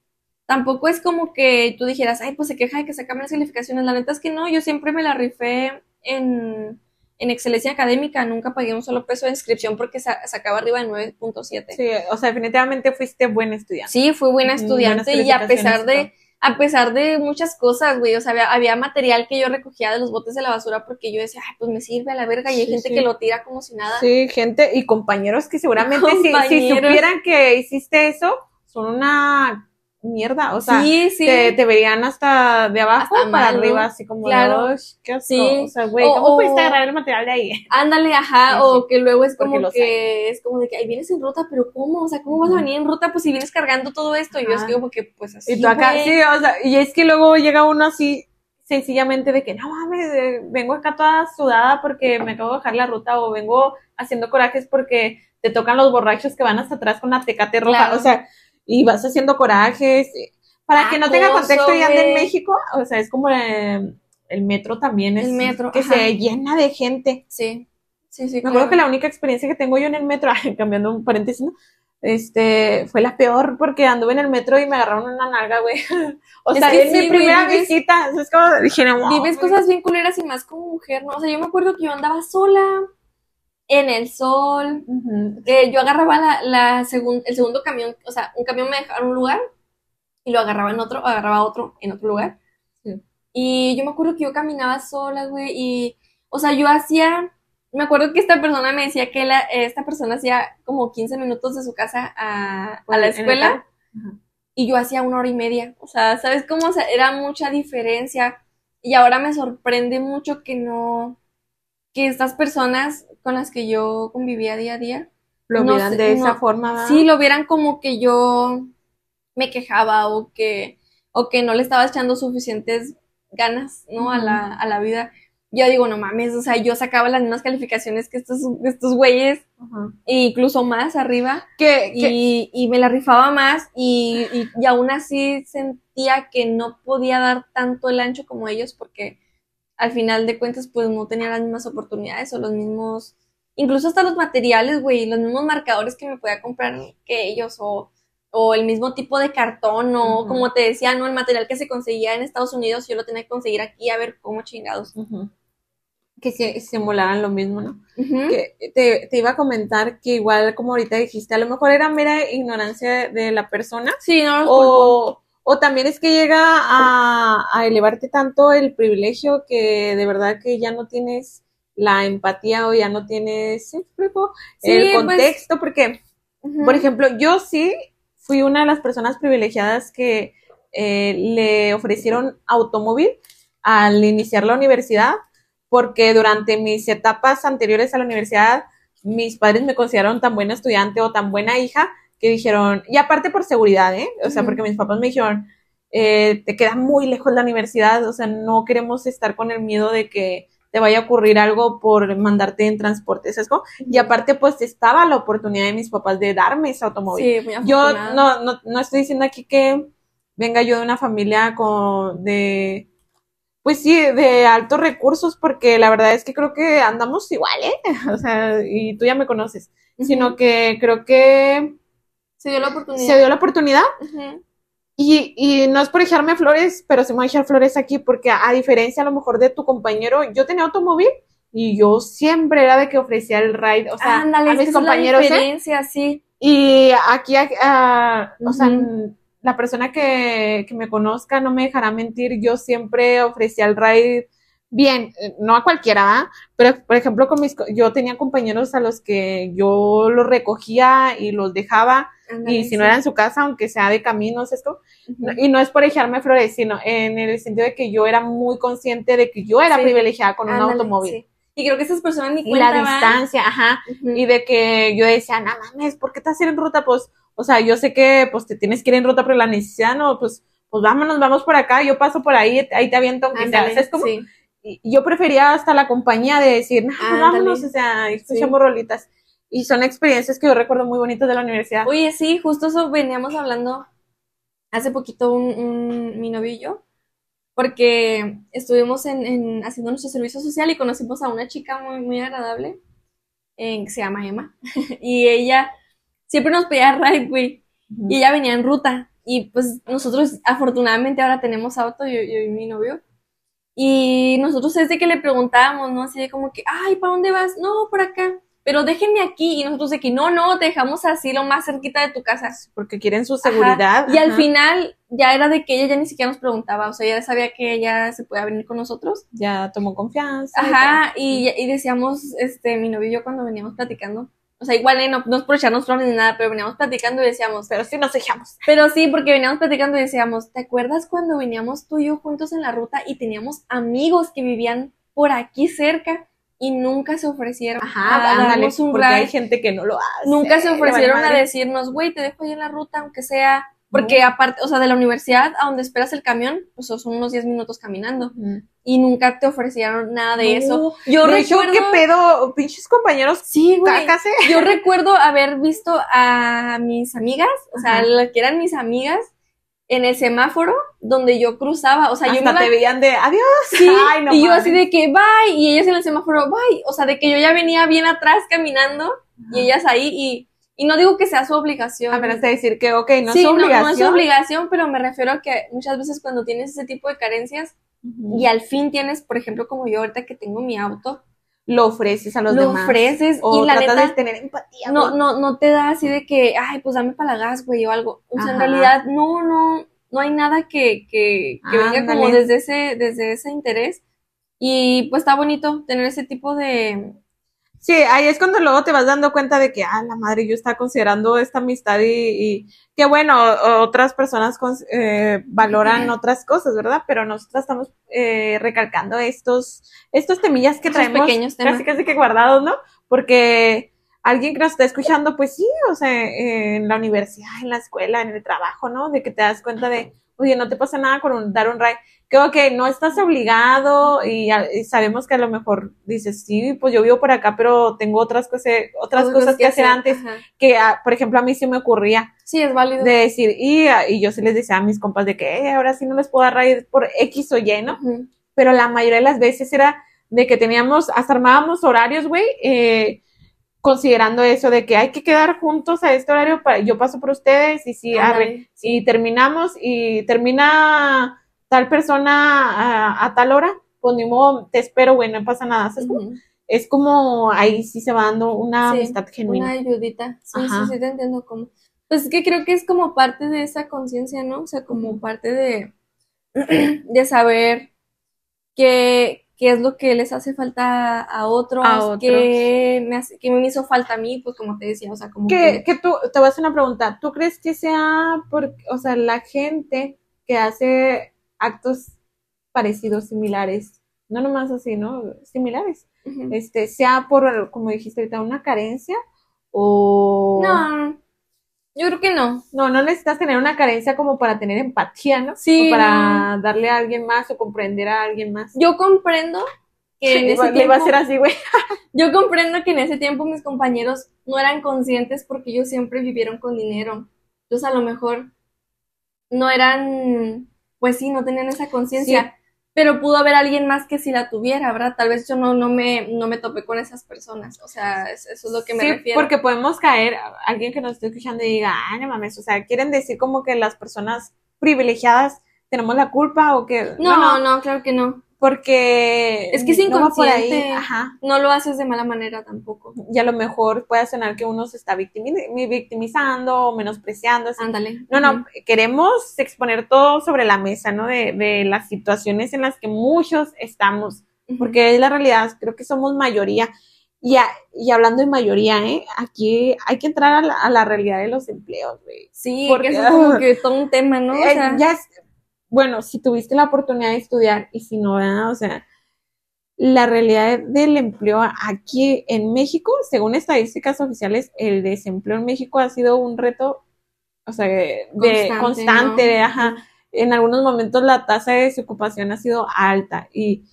tampoco es como que tú dijeras, ay, pues se queja de que saca las calificaciones, la neta es que no, yo siempre me la rifé en, en excelencia académica, nunca pagué un solo peso de inscripción porque sa- sacaba arriba de 9.7. Sí, o sea, definitivamente fuiste buen estudiante. Sí, fui buena estudiante buenas y a pesar de, a pesar de muchas cosas, güey, o sea, había, había material que yo recogía de los botes de la basura porque yo decía, ay, pues me sirve a la verga y hay Sí, gente sí. que lo tira como si nada. Sí, gente y compañeros que seguramente si- si, supieran que hiciste eso, son una mierda. O sea, sí, sí. te, te verían hasta de abajo Hasta para arriba, así como, Claro. de, "Ush, qué asco". Sí. O sea, güey, ¿cómo o- pudiste agarrar el material de ahí? Ándale, ajá, o que luego es como que es como de que ahí vienes en ruta, pero ¿cómo? O sea, ¿cómo vas a venir en ruta? Pues si vienes cargando todo esto, y yo es que como que pues así. Y tú acá, güey. sí, o sea, y es que luego llega uno así, sencillamente de que, no mames, eh, vengo acá toda sudada porque me acabo de dejar la ruta, o vengo haciendo corajes porque te tocan los borrachos que van hasta atrás con la tecate roja, Claro. o sea, y vas haciendo corajes. Para que no tenga contexto y ande en. México, o sea, es como eh, el metro también es El metro, que ajá. se llena de gente. Sí, sí, sí. Me claro. acuerdo que la única experiencia que tengo yo en el metro, cambiando un paréntesis, ¿no? Este, fue la peor porque anduve en el metro y me agarraron una nalga, güey. O Es sea, sí, mi güey, primera vives- visita, es como dije, Vives güey. cosas bien culeras y más como mujer, ¿no? O sea, yo me acuerdo que yo andaba sola, en el sol, que yo agarraba la, la segun- el segundo camión, o sea, un camión me dejaba en un lugar y lo agarraba en otro, agarraba otro en otro lugar. Sí. Y yo me acuerdo que yo caminaba sola, güey, y, o sea, yo hacía, me acuerdo que esta persona me decía que la, esta persona hacía como 15 minutos de su casa a, a la En el escuela y yo hacía una hora y media. O sea, ¿sabes cómo? O sea, era mucha diferencia. Y ahora me sorprende mucho que no, que estas personas con las que yo convivía día a día, Lo No miran sé, de esa no. forma, ¿verdad? sí lo vieran como que yo me quejaba o que, o que no le estaba echando suficientes ganas, ¿no? A la, a la vida. Yo digo, no mames, o sea, yo sacaba las mismas calificaciones que estos, estos güeyes, e incluso más arriba Que, que- y, y me la rifaba más y, y, y aún así sentía que no podía dar tanto el ancho como ellos porque al final de cuentas pues no tenía las mismas oportunidades o los mismos, incluso hasta los materiales, güey, los mismos marcadores que me podía comprar que ellos o, o el mismo tipo de cartón o como te decía, no, el material que se conseguía en Estados Unidos yo lo tenía que conseguir aquí a ver cómo chingados. Que se simularan lo mismo, ¿no? Que te, te iba a comentar que igual como ahorita dijiste, a lo mejor era mera ignorancia de la persona Sí, no o, o también es que llega a, a elevarte tanto el privilegio que de verdad que ya no tienes la empatía o ya no tienes, ¿sí el pues- contexto, porque por ejemplo, yo sí fui una de las personas privilegiadas que eh, le ofrecieron automóvil al iniciar la universidad, porque durante mis etapas anteriores a la universidad, mis padres me consideraron tan buena estudiante o tan buena hija que dijeron, y aparte por seguridad, ¿eh? O sea, porque mis papás me dijeron, eh, te queda muy lejos la universidad, o sea, no queremos estar con el miedo de que te vaya a ocurrir algo por mandarte en transporte, ¿sabes cómo? Y aparte, pues estaba la oportunidad de mis papás de darme ese automóvil. Sí, muy Yo no, no, no estoy diciendo aquí que venga yo de una familia con, de, pues sí, de altos recursos, porque la verdad es que creo que andamos igual, ¿eh? O sea, y tú ya me conoces, sino que creo que Se dio la oportunidad. se dio la oportunidad y, y no es por echarme flores, pero se me va a echar flores aquí porque a, a diferencia a lo mejor de tu compañero, yo tenía automóvil y yo siempre era de que ofrecía el ride, o sea, Ándale, a mis esa es la compañeros, ¿eh? diferencia, sí. Y aquí, o sea, la persona que, que me conozca no me dejará mentir, yo siempre ofrecía el ride bien, eh, no a cualquiera, ¿va? Pero, por ejemplo, con mis, yo tenía compañeros a los que yo los recogía y los dejaba, y si no era en su casa, aunque sea de caminos, esto, no- y no es por echarme flores, sino en el sentido de que yo era muy consciente de que yo era Sí. privilegiada con un automóvil. sí. Y creo que esas personas ni Y cuenta la van. distancia, ajá. Y de que yo decía, no mames, ¿por qué te en ruta? Pues, o sea, yo sé que pues te tienes que ir en ruta, pero la necesidad no, pues, pues vámonos, vamos por acá, yo paso por ahí, ahí te aviento, aunque sea, Ándale, ¿sabes cómo? sí. Yo prefería hasta la compañía de decir, no, Ándale. vámonos, o sea, escuchamos rolitas. Y son experiencias que yo recuerdo muy bonitas de la universidad. Oye, sí, justo eso veníamos hablando hace poquito un, un- mi novio y yo, porque estuvimos en, en- haciendo nuestro servicio social y conocimos a una chica muy, muy agradable eh, que se llama Emma. y ella siempre nos pedía ride, güey. Y ella venía en ruta. Y pues nosotros afortunadamente ahora tenemos auto, yo, yo y mi novio. Y nosotros es de que le preguntábamos, ¿no? Así de como que, ay, ¿para dónde vas? No, por acá. Pero déjenme aquí. Y nosotros de que, no, no, te dejamos así lo más cerquita de tu casa. Porque quieren su Ajá. seguridad. Y al final ya era de que ella ya ni siquiera nos preguntaba. O sea, ya sabía que ella se podía venir con nosotros. Ya tomó confianza. Ajá. Y, y decíamos, este, mi novio y yo cuando veníamos platicando. O sea, igual eh, no, no es por echarnos flores ni nada, pero veníamos platicando y decíamos, Pero sí nos echamos. pero sí, porque veníamos platicando y decíamos, ¿te acuerdas cuando veníamos tú y yo juntos en la ruta y teníamos amigos que vivían por aquí cerca y nunca se ofrecieron Ajá, a ándale, darnos un porque hay ride? gente que no lo hace. Nunca se ofrecieron a decirnos, güey, te dejo ahí en la ruta, aunque sea, porque aparte, o sea, de la universidad a donde esperas el camión, pues son unos 10 minutos caminando y nunca te ofrecieron nada de eso. Yo de hecho, recuerdo, ¿qué pedo? Pinches compañeros sí, güey. Yo recuerdo haber visto a mis amigas, o sea, las que eran mis amigas, en el semáforo donde yo cruzaba. O sea, yo Hasta me te iba- veían de adiós. Sí, Ay, no y yo así de que bye, y ellas en el semáforo bye. O sea, de que yo ya venía bien atrás caminando y ellas ahí, y, y no digo que sea su obligación. Apenas te decir que, ok, no sí, es su no, obligación. no es su obligación, pero me refiero a que muchas veces cuando tienes ese tipo de carencias y al fin tienes, por ejemplo, como yo ahorita que tengo mi auto, Lo ofreces a los lo demás. ofreces O y la tratas neta de tener empatía. no, güey. no, no te da así de que, ay, pues dame para la gas, güey, o algo. O sea, en realidad, no, no, no hay nada que, que, que venga como desde ese, desde ese interés. Y pues está bonito tener ese tipo de, Sí, ahí es cuando luego te vas dando cuenta de que, ah, la madre, yo estaba considerando esta amistad y, y que bueno, otras personas eh, valoran otras cosas, ¿verdad? Pero nosotros estamos eh, recalcando estos, estos temillas que Esos traemos pequeños temas. casi casi que guardados, ¿no? Porque alguien que nos está escuchando, pues sí, o sea, en la universidad, en la escuela, en el trabajo, ¿no? De que te das cuenta de, oye, no te pasa nada con un- dar un ride. Creo que no estás obligado y, y sabemos que a lo mejor dices, sí, pues yo vivo por acá, pero tengo otras cosas, otras cosas que hacer antes, Ajá. que ah, por ejemplo a mí sí me ocurría Sí, es válido. de decir, y, ah, y yo sí les decía a mis compas de que "Eh, ahora sí no les puedo dar ride por X o Y, ¿no? Pero la mayoría de las veces era de que teníamos, hasta armábamos horarios, güey, eh, considerando eso de que hay que quedar juntos a este horario, para, yo paso por ustedes y si, arre, terminamos y termina tal persona a, a tal hora, pues ni modo, te espero, güey, no pasa nada. ¿sabes cómo? Ujú. Es como ahí sí se va dando una Sí, amistad genuina. Una ayudita. Sí, Ajá. sí, sí, te entiendo cómo. Pues es que creo que es como parte de esa conciencia, ¿no? O sea, como parte de, de saber qué, qué es lo que les hace falta a otros, A otros. qué me hace, qué me hizo falta a mí, pues como te decía, o sea, como que, que, que tú, te voy a hacer una pregunta. ¿Tú crees que sea por, o sea, la gente que hace actos parecidos, similares, no nomás así, ¿no? Similares, este, sea por, como dijiste ahorita, una carencia o... No, yo creo que no. No, no necesitas tener una carencia como para tener empatía, ¿no? Sí, O para darle a alguien más o comprender a alguien más. Yo comprendo que en Le ese le iba a tiempo, ser así, güey. yo comprendo que en ese tiempo mis compañeros no eran conscientes porque ellos siempre vivieron con dinero. Entonces a lo mejor no eran, pues sí, no tenían esa conciencia. Pero pudo haber alguien más que si la tuviera, ¿verdad? Tal vez yo no, no me, no me topé con esas personas. O sea, es- eso es lo que me Sí, refiero. porque podemos caer, alguien que nos esté escuchando y diga, ah, no mames, o sea, quieren decir como que las personas privilegiadas tenemos la culpa o que... No, no, claro que no. Porque... Es que es no va por ahí, inconsciente. ajá. No lo haces de mala manera tampoco. Y a lo mejor puede sonar que uno se está victimi- victimizando o menospreciando. así. Ándale. No, no, queremos exponer todo sobre la mesa, ¿no? De, de las situaciones en las que muchos estamos, porque es la realidad, creo que somos mayoría. Y, a- y hablando de mayoría, ¿eh? Aquí hay que entrar a la, a la realidad de los empleos, güey. Sí, porque- que eso es como que todo un tema, ¿no? O Eh, sea, ya bueno, si tuviste la oportunidad de estudiar y si no, ¿verdad? O sea, la realidad del empleo aquí en México, según estadísticas oficiales, el desempleo en México ha sido un reto, o sea, de Constante, constante, ¿no? de, ajá. En algunos momentos la tasa de desocupación ha sido alta y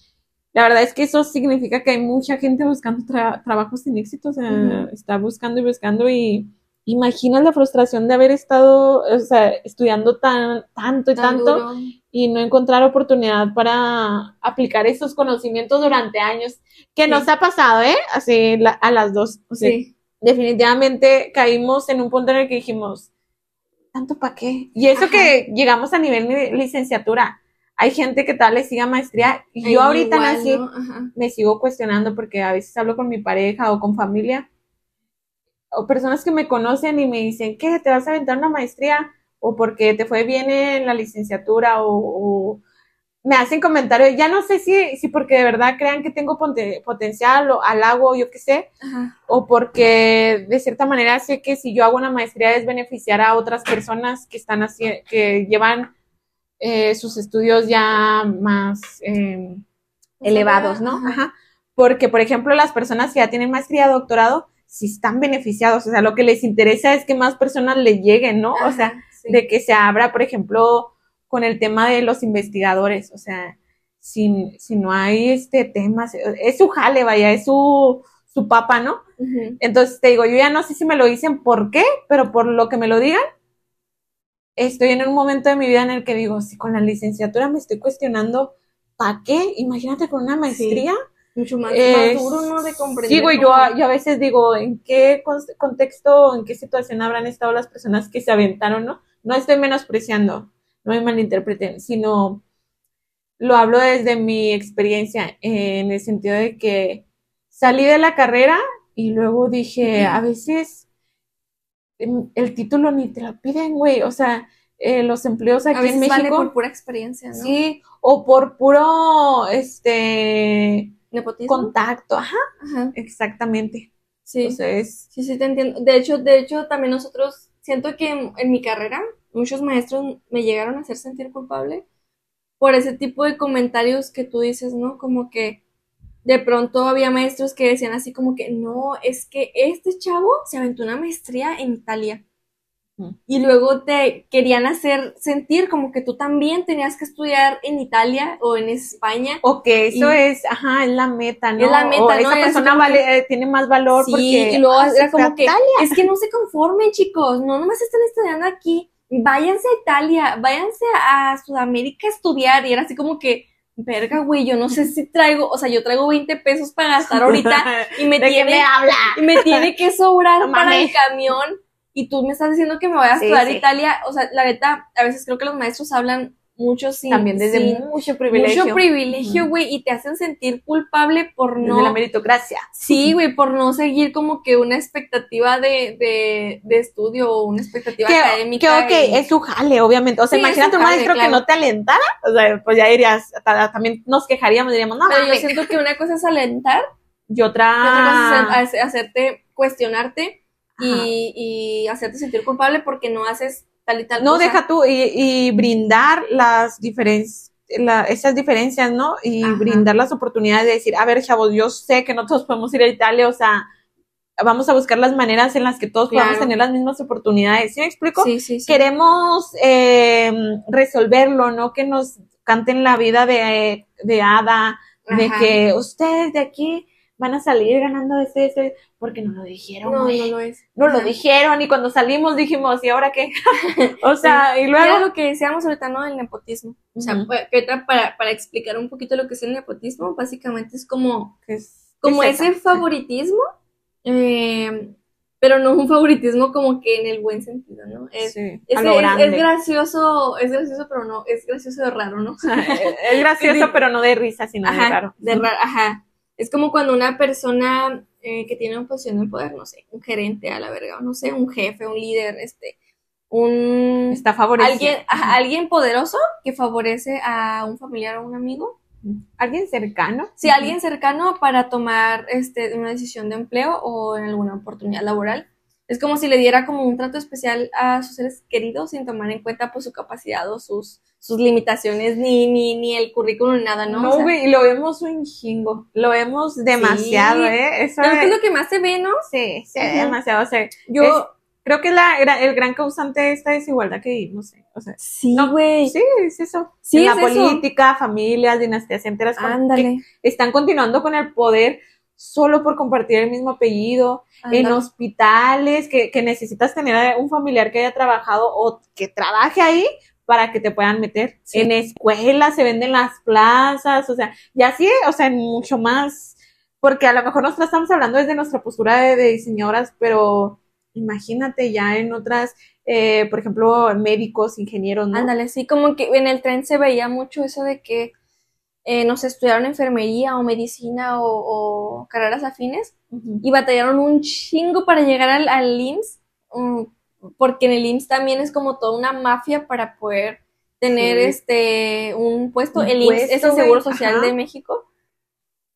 la verdad es que eso significa que hay mucha gente buscando tra- trabajos sin éxito, o sea, está buscando y buscando y imaginas la frustración de haber estado, o sea, estudiando tan, tanto y tan tanto duro. y no encontrar oportunidad para aplicar esos conocimientos durante años, que Sí. nos ha pasado, ¿eh? Así la- a las dos, o sea, Sí. definitivamente caímos en un punto en el que dijimos, ¿tanto para qué? Y eso Ajá. que llegamos a nivel de licenciatura, hay gente que tal le siga maestría y yo ahorita igual, nací, ¿no? Me sigo cuestionando porque a veces hablo con mi pareja o con familia o personas que me conocen y me dicen, ¿qué? ¿Te vas a aventar una maestría? O porque te fue bien en la licenciatura o, o me hacen comentarios, ya no sé si, si porque de verdad crean que tengo potencial o halago, yo qué sé, Ajá. o porque de cierta manera sé que si yo hago una maestría es beneficiar a otras personas que están así, que llevan eh, sus estudios ya más eh, elevados, ¿no? Ajá. Ajá. Porque, por ejemplo, las personas que ya tienen maestría, doctorado, sí están beneficiados, o sea, lo que les interesa es que más personas les lleguen, ¿no? O sea, sí. de que se abra, por ejemplo, con el tema de los investigadores, o sea, si, si no hay este tema, es su jale, vaya, es su, su papa, ¿no? Ujú. Entonces te digo, yo ya no sé si me lo dicen por qué, pero por lo que me lo digan, estoy en un momento de mi vida en el que digo, si con la licenciatura me estoy cuestionando, ¿para qué? Imagínate con una maestría. Mucho más, Eh, más duro, ¿no? De comprender. Sí, güey, yo, a- yo a veces digo, ¿en qué con- contexto, en qué situación habrán estado las personas que se aventaron, no? No estoy menospreciando, no me malinterpreten, sino lo hablo desde mi experiencia, en el sentido de que salí de la carrera y luego dije, a veces em, el título ni te lo piden, güey, o sea, eh, los empleos aquí A veces en vale México, por pura experiencia, ¿no? sí, o por puro, este, Nepotismo. contacto, ajá, Ajá. exactamente. Sí. Entonces, Sí, sí, te entiendo. De hecho, de hecho, también nosotros, siento que en, en mi carrera, muchos maestros me llegaron a hacer sentir culpable por ese tipo de comentarios que tú dices, ¿no? Como que de pronto había maestros que decían así como que, no, es que este chavo se aventó una maestría en Italia. Y luego te querían hacer sentir como que tú también tenías que estudiar en Italia o en España. o que eso Y- es, ajá, es la meta, ¿no? Es la meta, o ¿no? esa persona vale, eh, tiene más valor Sí, porque y luego ah, era como que, Italia. es que no se conformen, chicos, no nomás están estudiando aquí, váyanse a Italia, váyanse a Sudamérica a estudiar, y era así como que, verga, güey, yo no sé si traigo, o sea, yo traigo 20 pesos para gastar ahorita, y me ¿De qué tiene, me habla? y me tiene que sobrar No para el camión, y tú me estás diciendo que me voy a estudiar sí. Italia, o sea, la neta, a veces creo que los maestros hablan muchos sin, También desde sin- mucho privilegio. mucho privilegio, güey, y te hacen sentir culpable por Desde no, la meritocracia. sí, güey, por no seguir como que una expectativa de, de, de estudio o una expectativa Que, académica. que, ok, y- es su jale, obviamente. O sea, Sí, imagínate un jale, maestro claro. que no te alentara, o sea, pues ya dirías, ta- también nos quejaríamos, diríamos, no, pero yo siento que una cosa es alentar y otra, y otra cosa es hacer- hacerte cuestionarte. Y, y hacerte sentir culpable porque no haces tal y tal no cosa. deja tú, y, y brindar las diferencias, esas diferencias, ¿no? Y Ajá. brindar las oportunidades de decir, a ver, chavos, yo sé que no todos podemos ir a Italia, o sea, vamos a buscar las maneras en las que todos podamos Claro. tener las mismas oportunidades. ¿Sí me explico? Sí, sí, sí. queremos eh, resolverlo, no que nos canten la vida de, de hada, de que ustedes de aquí van a salir ganando ese, ese, porque no lo dijeron, No, no lo es. No lo dijeron y cuando salimos dijimos, ¿y ahora qué? o sea, y Era luego... lo que decíamos ahorita, ¿no? El nepotismo. O sea, para, para explicar un poquito lo que es el nepotismo, básicamente es como, ¿qué es- como es ese favoritismo, eh, pero no un favoritismo como que en el buen sentido, ¿no? Es, Sí, es, es- grande. es gracioso, es gracioso, pero no, es gracioso de raro, ¿no? es gracioso, pero no de risa, sino de raro. de ra- ajá. Es como cuando una persona eh, que tiene una posición de poder, no sé, un gerente a la verga, o no sé, un jefe, un líder, este, un Está favorecido. alguien, alguien poderoso que favorece a un familiar o un amigo, Alguien cercano. sí, alguien cercano para tomar este una decisión de empleo o en alguna oportunidad laboral. Es como si le diera como un trato especial a sus seres queridos sin tomar en cuenta pues su capacidad o sus, sus limitaciones, ni, ni, ni el currículum, ni nada, ¿no? No, O sea, güey, y lo vemos un chingo. Lo vemos demasiado, Sí. ¿eh? Eso creo que es es- lo que más se ve, ¿no? Sí, sí, Ujú. demasiado. O sea, Yo, Es- creo que es la, el gran causante de esta desigualdad que vivimos. ¿eh? O sea, sí, no, güey. sí, es eso. Sí, en es la eso. política, familias, dinastías enteras Ándale. están continuando con el poder solo por compartir el mismo apellido, en hospitales, que, que necesitas tener un familiar que haya trabajado o que trabaje ahí para que te puedan meter. Sí. En escuelas se venden las plazas, o sea, y así, o sea, mucho más, porque a lo mejor nosotros estamos hablando desde nuestra postura de, de señoras, pero imagínate ya en otras, eh, por ejemplo, médicos, ingenieros, ¿no? Ándale, sí, como que en el tren se veía mucho eso de que eh, no sé, estudiaron enfermería o medicina o, o carreras afines y batallaron un chingo para llegar al, al IMSS, mm, porque en el IMSS también es como toda una mafia para poder tener Sí. este un puesto. Un el IMSS es puesto, el Seguro Social ajá. de México.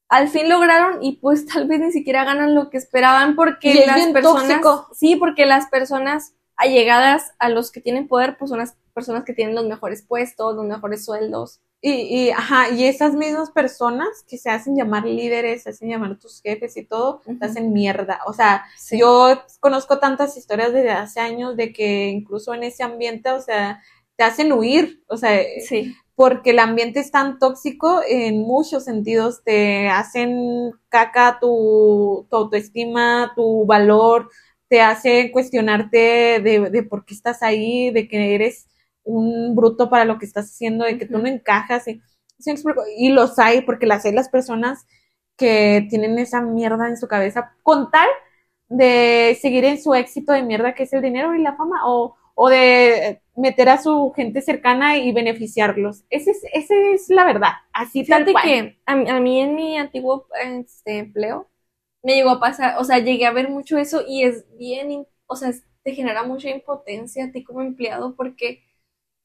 Al fin lograron y pues tal vez ni siquiera ganan lo que esperaban porque Y las personas, tóxico. sí, porque las personas allegadas a los que tienen poder pues son las personas que tienen los mejores puestos, los mejores sueldos. Y, y, ajá, y esas mismas personas que se hacen llamar líderes, se hacen llamar tus jefes y todo, te hacen mierda. O sea, Sí. yo conozco tantas historias desde hace años de que incluso en ese ambiente, o sea, te hacen huir, o sea, Sí. porque el ambiente es tan tóxico en muchos sentidos, te hacen caca tu, tu autoestima, tu valor, te hace cuestionarte de, de por qué estás ahí, de que eres un bruto para lo que estás haciendo, de que tú no encajas. Y, ¿sí y los hay, porque las hay las personas que tienen esa mierda en su cabeza, con tal de seguir en su éxito de mierda que es el dinero y la fama, o, o de meter a su gente cercana y beneficiarlos. Ese es, ese es la verdad, así tal Fíjate cual. que a, mí- a mí en mi antiguo este, empleo me llegó a pasar, o sea, llegué a ver mucho eso y es bien, o sea, te genera mucha impotencia a ti como empleado porque,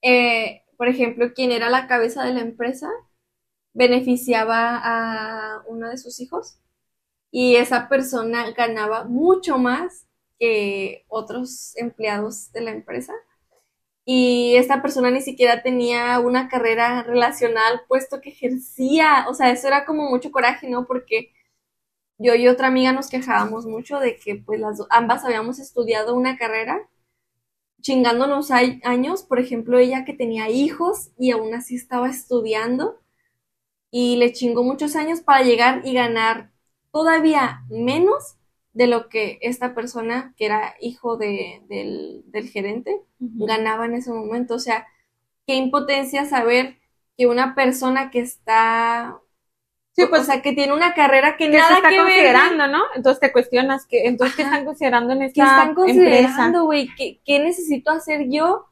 eh, por ejemplo, quien era la cabeza de la empresa beneficiaba a uno de sus hijos y esa persona ganaba mucho más que otros empleados de la empresa. Y esta persona ni siquiera tenía una carrera relacionada al puesto que ejercía. O sea, eso era como mucho coraje, ¿no? Porque yo y otra amiga nos quejábamos mucho de que pues las ambas habíamos estudiado una carrera chingándonos a- años. Por ejemplo, ella que tenía hijos y aún así estaba estudiando y le chingó muchos años para llegar y ganar todavía menos de lo que esta persona, que era hijo de, del, del gerente, ganaba en ese momento. O sea, qué impotencia saber que una persona que está, Sí, pues o sea, que tiene una carrera que, que se está que ver, considerando, ¿no? Entonces te cuestionas que, entonces, ¿qué están considerando en esta están empresa? considerando, güey, ¿qué, qué necesito hacer yo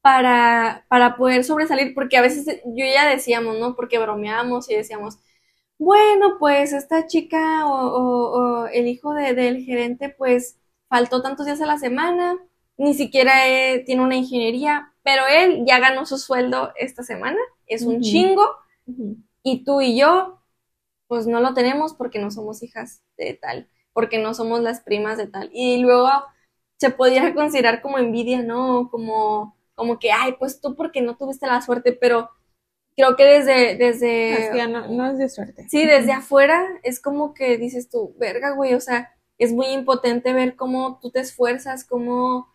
para, para poder sobresalir, porque a veces yo ya decíamos, ¿no? Porque bromeamos y decíamos, bueno, pues esta chica o, o- o el hijo de- del gerente, pues faltó tantos días a la semana, ni siquiera eh, tiene una ingeniería, pero él ya ganó su sueldo esta semana, es un chingo, y tú y yo, pues no lo tenemos porque no somos hijas de tal, porque no somos las primas de tal. Y luego se podría considerar como envidia, ¿no? Como, como que, ay, pues tú porque no tuviste la suerte, pero creo que desde, desde, no, no es de suerte. sí, desde afuera es como que dices tú, verga, güey, o sea, es muy impotente ver cómo tú te esfuerzas, cómo,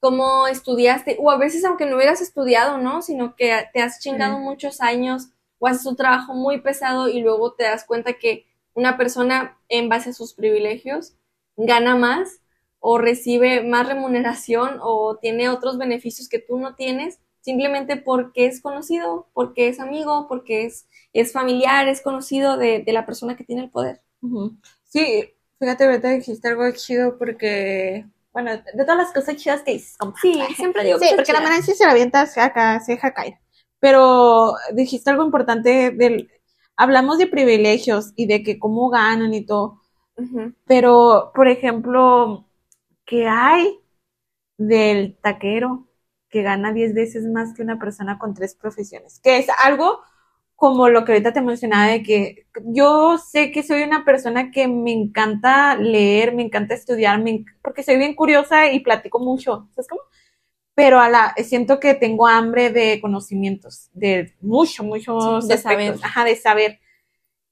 cómo estudiaste, o a veces aunque no hubieras estudiado, ¿no? Sino que te has chingado Sí. muchos años o haces un trabajo muy pesado y luego te das cuenta que una persona en base a sus privilegios gana más o recibe más remuneración o tiene otros beneficios que tú no tienes simplemente porque es conocido, porque es amigo, porque es, es familiar, es conocido de, de la persona que tiene el poder. Sí, fíjate, ahorita dijiste algo chido porque, bueno, de todas las cosas chidas que dices. Sí, siempre digo Sí, porque la manera sí se la avientas acá, se deja caer. Pero dijiste algo importante del, hablamos de privilegios y de que cómo ganan y todo, pero, por ejemplo, ¿qué hay del taquero que gana 10 veces más que una persona con tres profesiones? Que es algo como lo que ahorita te mencionaba de que yo sé que soy una persona que me encanta leer, me encanta estudiar, me porque soy bien curiosa y platico mucho, ¿sabes cómo? Pero a la, siento que tengo hambre de conocimientos, de mucho, muchos Sí, de aspectos, saber. ajá, de saber.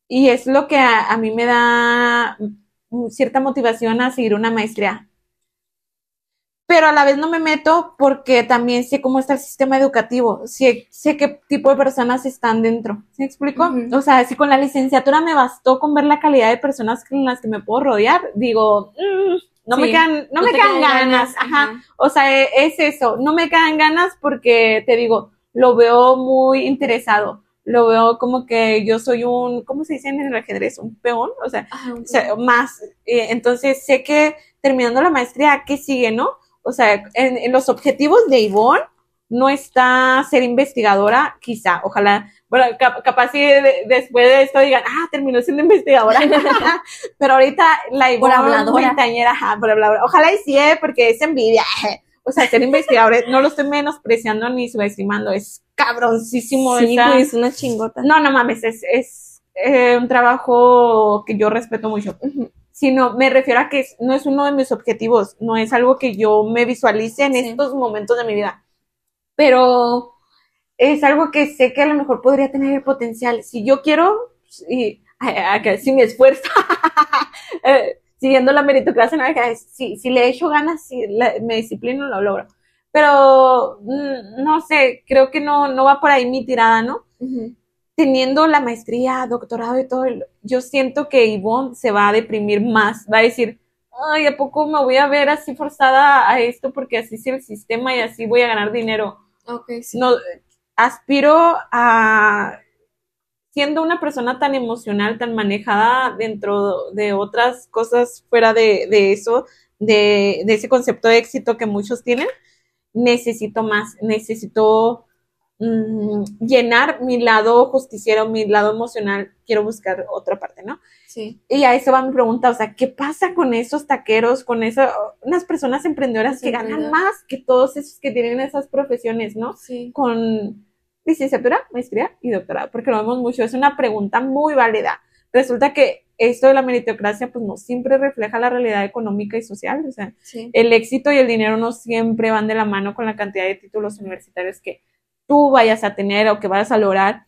Y es lo que a, a mí me da cierta motivación a seguir una maestría. Pero a la vez no me meto porque también sé cómo está el sistema educativo, sé, sé qué tipo de personas están dentro. ¿Sí me explico? Ujú. O sea, si con la licenciatura me bastó con ver la calidad de personas con las que me puedo rodear, digo, mm, no me quedan, no, no me quedan quedan ganas, ganas, ajá. O sea, e- es eso, no me quedan ganas porque te digo, lo veo muy interesado, lo veo como que yo soy un, ¿cómo se dice en el ajedrez? Un peón, o sea, Ajá, o sea, más. eh, entonces sé que terminando la maestría, ¿qué sigue, no? O sea, en, en los objetivos de Ivonne no está ser investigadora, quizá, ojalá, bueno, cap- capaz si de- después de esto digan, ah, terminó siendo investigadora, pero ahorita la veinteañera, ajá, por habladora, ojalá y sí, eh, porque es envidia, o sea, ser investigadora, no lo estoy menospreciando ni subestimando, es cabroncísimo Sí, esa- una chingota. no, no mames, es, es eh, un trabajo que yo respeto mucho. Sino me refiero a que no es uno de mis objetivos, no es algo que yo me visualice en Sí. estos momentos de mi vida. Pero es algo que sé que a lo mejor podría tener el potencial. Si yo quiero, si, si me esfuerzo, eh, siguiendo la meritocracia, no, si, si le echo ganas, si la- me disciplino, lo logro. Pero, mm, no sé, creo que no, no va por ahí mi tirada, ¿no? Teniendo la maestría, doctorado y todo, yo siento que Ivonne se va a deprimir más, va a decir, ay, ¿a poco me voy a ver así forzada a esto porque así es el sistema y así voy a ganar dinero? Ok, sí. No, aspiro a, siendo una persona tan emocional, tan manejada dentro de otras cosas fuera de, de eso, de, de ese concepto de éxito que muchos tienen, necesito más, necesito mm, llenar mi lado justiciero, mi lado emocional, quiero buscar otra parte, ¿no? Sí. Y a eso va mi pregunta, o sea, ¿qué pasa con esos taqueros, con eso, unas personas emprendedoras que ganan más que todos esos que tienen esas profesiones, ¿no? Sí. Con licenciatura, maestría y doctorado, porque lo vemos mucho, es una pregunta muy válida. Resulta que esto de la meritocracia, pues no siempre refleja la realidad económica y social, o sea, Sí. el éxito y el dinero no siempre van de la mano con la cantidad de títulos universitarios que tú vayas a tener o que vayas a lograr.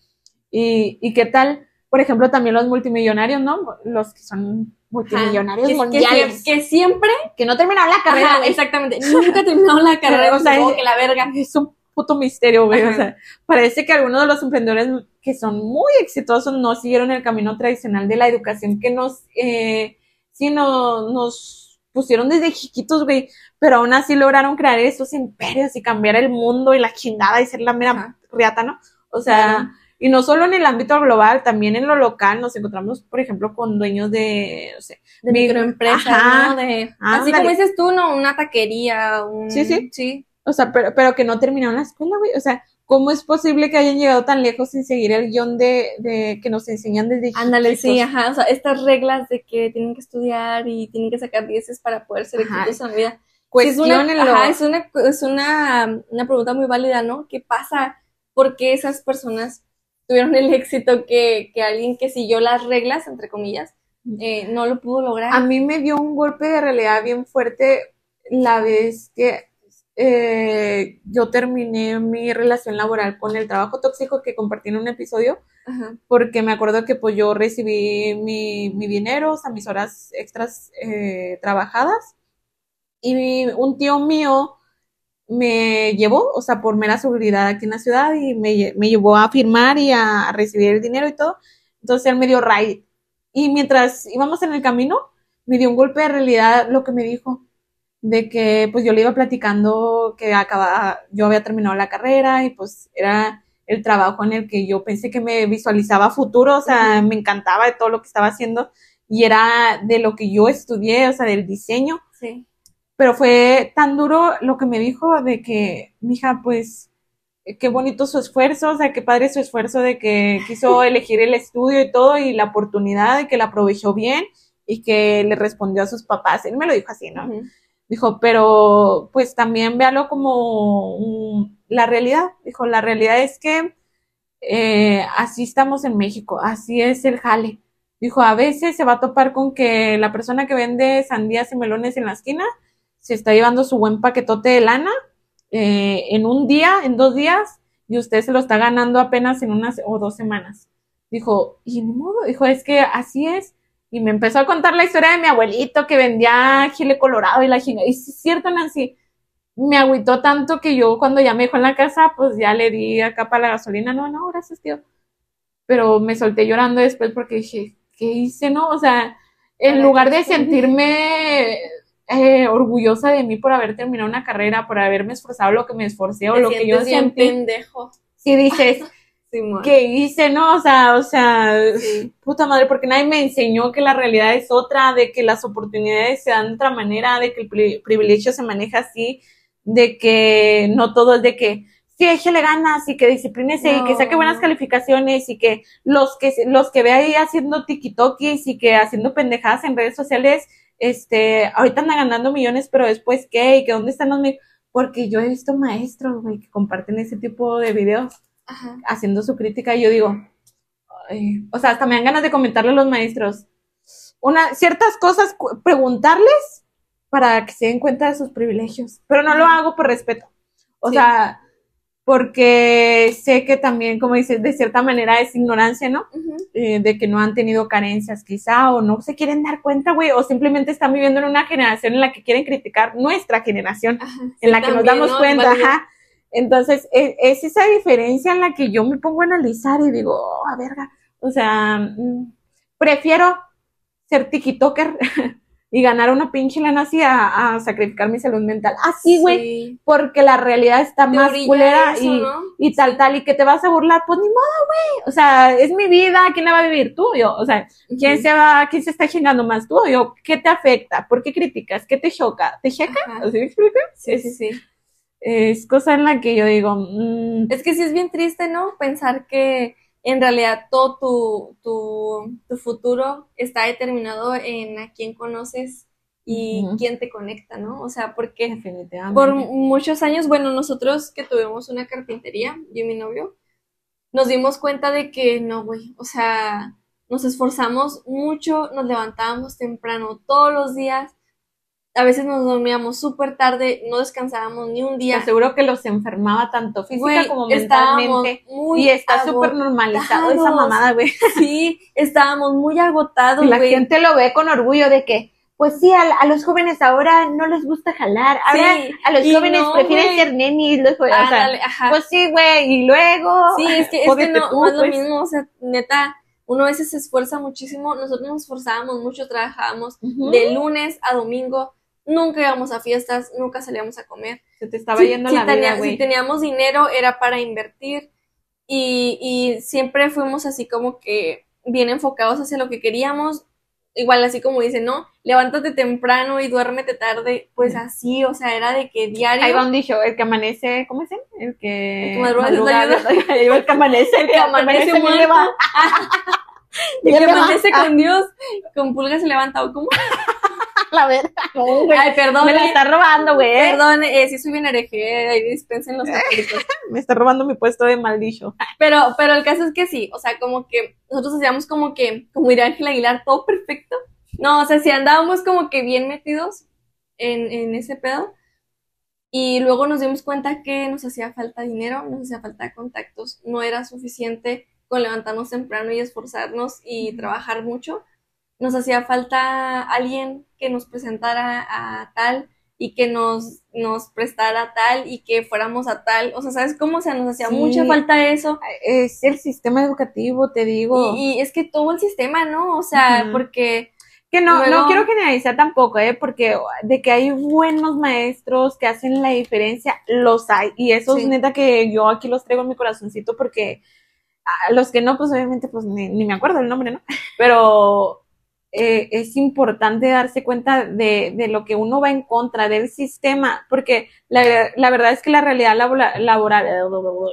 Y, y qué tal, por ejemplo, también los multimillonarios, ¿no? Los que son multimillonarios Que- que mundiales, que, Que, siempre. no terminaron la carrera, Ajá, exactamente. Nunca he terminado la carrera. O sea, es- que la verga. Es un puto misterio, güey. O Ajá. sea, parece que algunos de los emprendedores que son muy exitosos no siguieron el camino tradicional de la educación que nos, eh, sí, no, nos pusieron desde chiquitos, güey, pero aún así lograron crear esos imperios y cambiar el mundo y la chingada y ser la mera Ajá. riata, ¿no? O sea, y no solo en el ámbito global, también en lo local nos encontramos, por ejemplo, con dueños de, no sé, De Mi- microempresas, Ajá. ¿no? De, así como dices tú, ¿no? Una taquería, un... Sí, sí. Sí. O sea, pero, pero que no terminaron la escuela, güey. O sea, ¿cómo es posible que hayan llegado tan lejos sin seguir el guion de, de que nos enseñan desde Ándale, sí, ajá, o sea, estas reglas de que tienen que estudiar y tienen que sacar dieces para poder ser exitosos en la vida. Sí, es una, ajá, es una, es una, una pregunta muy válida, ¿no? ¿Qué pasa? ¿Por qué esas personas tuvieron el éxito que, que alguien que siguió las reglas, entre comillas, eh, no lo pudo lograr? A mí me dio un golpe de realidad bien fuerte la vez que eh, yo terminé mi relación laboral con el trabajo tóxico que compartí en un episodio, Ajá. porque me acuerdo que pues yo recibí mi, mi dinero, o sea, mis horas extras eh, trabajadas, y un tío mío me llevó, o sea, por mera seguridad aquí en la ciudad, y me, me llevó a firmar y a, a recibir el dinero y todo, entonces él me dio ride. Y mientras íbamos en el camino, me dio un golpe de realidad lo que me dijo, de que pues yo le iba platicando que acababa, yo había terminado la carrera y pues era el trabajo en el que yo pensé que me visualizaba futuro, o sea, me encantaba de todo lo que estaba haciendo y era de lo que yo estudié, o sea, del diseño, Sí. pero fue tan duro lo que me dijo de que, mija, pues, qué bonito su esfuerzo, o sea, qué padre su esfuerzo de que quiso elegir el estudio y todo y la oportunidad de que la aprovechó bien y que le respondió a sus papás. Él me lo dijo así, ¿no? Ujú. Dijo, pero pues también véalo como la realidad. Dijo, la realidad es que eh, así estamos en México, así es el jale. Dijo, a veces se va a topar con que la persona que vende sandías y melones en la esquina se está llevando su buen paquetote de lana eh, en un día, en dos días, y usted se lo está ganando apenas en unas o dos semanas. Dijo, y ni modo, dijo, es que así es. Y me empezó a contar la historia de mi abuelito que vendía chile colorado y la chinga. Y sí es cierto, Nancy, me agüitó tanto que yo cuando ya me dejó en la casa, pues ya le di acá para la gasolina. No, no, gracias, tío. Pero me solté llorando después porque dije, ¿qué hice, no? O sea, en lugar de sentirme eh, orgullosa de mí por haber terminado una carrera, por haberme esforzado lo que me esforcé o lo que yo sentí, pendejo. si dices, ¿qué hice, no? O sea, o sea, Sí. puta madre, porque nadie me enseñó que la realidad es otra, de que las oportunidades se dan de otra manera, de que el pri- privilegio se maneja así, de que no todo es de que sí, échale ganas y que disciplínese y que saque buenas calificaciones y que los que los que ve ahí haciendo tikitokis y que haciendo pendejadas en redes sociales, este, ahorita andan ganando millones, pero después qué y que dónde están los porque yo he visto maestros, güey, que comparten ese tipo de videos Ajá. haciendo su crítica y yo digo, ay, o sea, hasta me dan ganas de comentarle a los maestros una, ciertas cosas, preguntarles para que se den cuenta de sus privilegios, pero no lo hago por respeto, o Sí. sea, porque sé que también, como dices, de cierta manera es ignorancia, ¿no? Ujú. Eh, de que no han tenido carencias quizá, o no se quieren dar cuenta, güey, o simplemente están viviendo en una generación en la que quieren criticar nuestra generación Ajá. en la que nos damos ¿no? cuenta, Válido. ajá. Entonces, e- es, esa diferencia en la que yo me pongo a analizar y digo, oh, a verga, o sea, mm, prefiero ser tiktoker y ganar una pinche lana así a, a sacrificar mi salud mental. Así, güey, Sí. porque la realidad está Te más culera eso, y, ¿no? y tal, tal, y que te vas a burlar, pues ni modo, güey. O sea, es mi vida, ¿quién la va a vivir? Tú, yo. O sea, ¿quién se va, quién se está chingando más? Tú o yo. ¿Qué te afecta? ¿Por qué criticas? ¿Qué te choca? ¿Te checa? ¿Así me explico? Sí, sí, sí. Es cosa en la que yo digo, mm, Es que sí es bien triste, ¿no? Pensar que en realidad todo tu, tu, tu futuro está determinado en a quién conoces y quién te conecta, ¿no? O sea, porque por muchos años, bueno, nosotros que tuvimos una carpintería, yo y mi novio, nos dimos cuenta de que no, güey, o sea, nos esforzamos mucho, nos levantábamos temprano todos los días, a veces nos dormíamos súper tarde, no descansábamos ni un Te día. aseguro que los enfermaba tanto física Güey, como mentalmente. muy Y está súper normalizado esa mamada, güey. Sí, estábamos muy agotados, Y la güey. gente lo ve con orgullo de que, pues sí, a, a los jóvenes ahora no les gusta jalar. Ahora Sí, a los jóvenes no, prefieren güey. ser nenis. Los, o sea, Ándale, ajá. pues sí, güey. Y luego. Sí, es que, es que no, tú, no es lo pues. mismo, o sea, neta, uno a veces se esfuerza muchísimo, nosotros nos esforzábamos mucho, trabajábamos de lunes a domingo, nunca íbamos a fiestas, nunca salíamos a comer. Se te estaba yendo la tenía- vida, güey. si teníamos dinero era para invertir y, y siempre fuimos así como que bien enfocados hacia lo que queríamos. igual así como dice, ¿no? Levántate temprano y duérmete tarde, pues así, o sea, era de que diario. Ahí va un dicho, el que amanece, ¿cómo es él? El que El que madruga el que amanece, El que amanece muerto. elevado. El que amanece Ah, con Dios, con pulgas se levanta, ¿o cómo? la verga. No. Ay, perdón, Me la eh, está robando, güey. perdón, eh, sí soy bien hereje, ahí dispensen los católicos. Me está robando mi puesto de mal dicho. Pero, pero el caso es que sí, o sea, como que nosotros hacíamos como que, como diría Ángel Aguilar, todo perfecto. No, o sea, si andábamos como que bien metidos en, en ese pedo. Y luego nos dimos cuenta que nos hacía falta dinero, nos hacía falta contactos. No era suficiente con levantarnos temprano y esforzarnos y trabajar mucho. Nos hacía falta alguien que nos presentara a tal y que nos, nos prestara tal y que fuéramos a tal. O sea, ¿sabes cómo? O sea, nos hacía Sí. mucha falta eso. Es el sistema educativo, te digo. Y, y es que todo el sistema, ¿no? O sea, porque Que no, Luego- no quiero generalizar tampoco, ¿eh? Porque de que hay buenos maestros que hacen la diferencia, los hay. Y eso es neta que yo aquí los traigo en mi corazoncito porque a los que no, pues obviamente, pues ni, ni me acuerdo el nombre, ¿no? Pero eh, es importante darse cuenta de, de lo que uno va en contra del sistema, porque la, la verdad es que la realidad labora- laboral,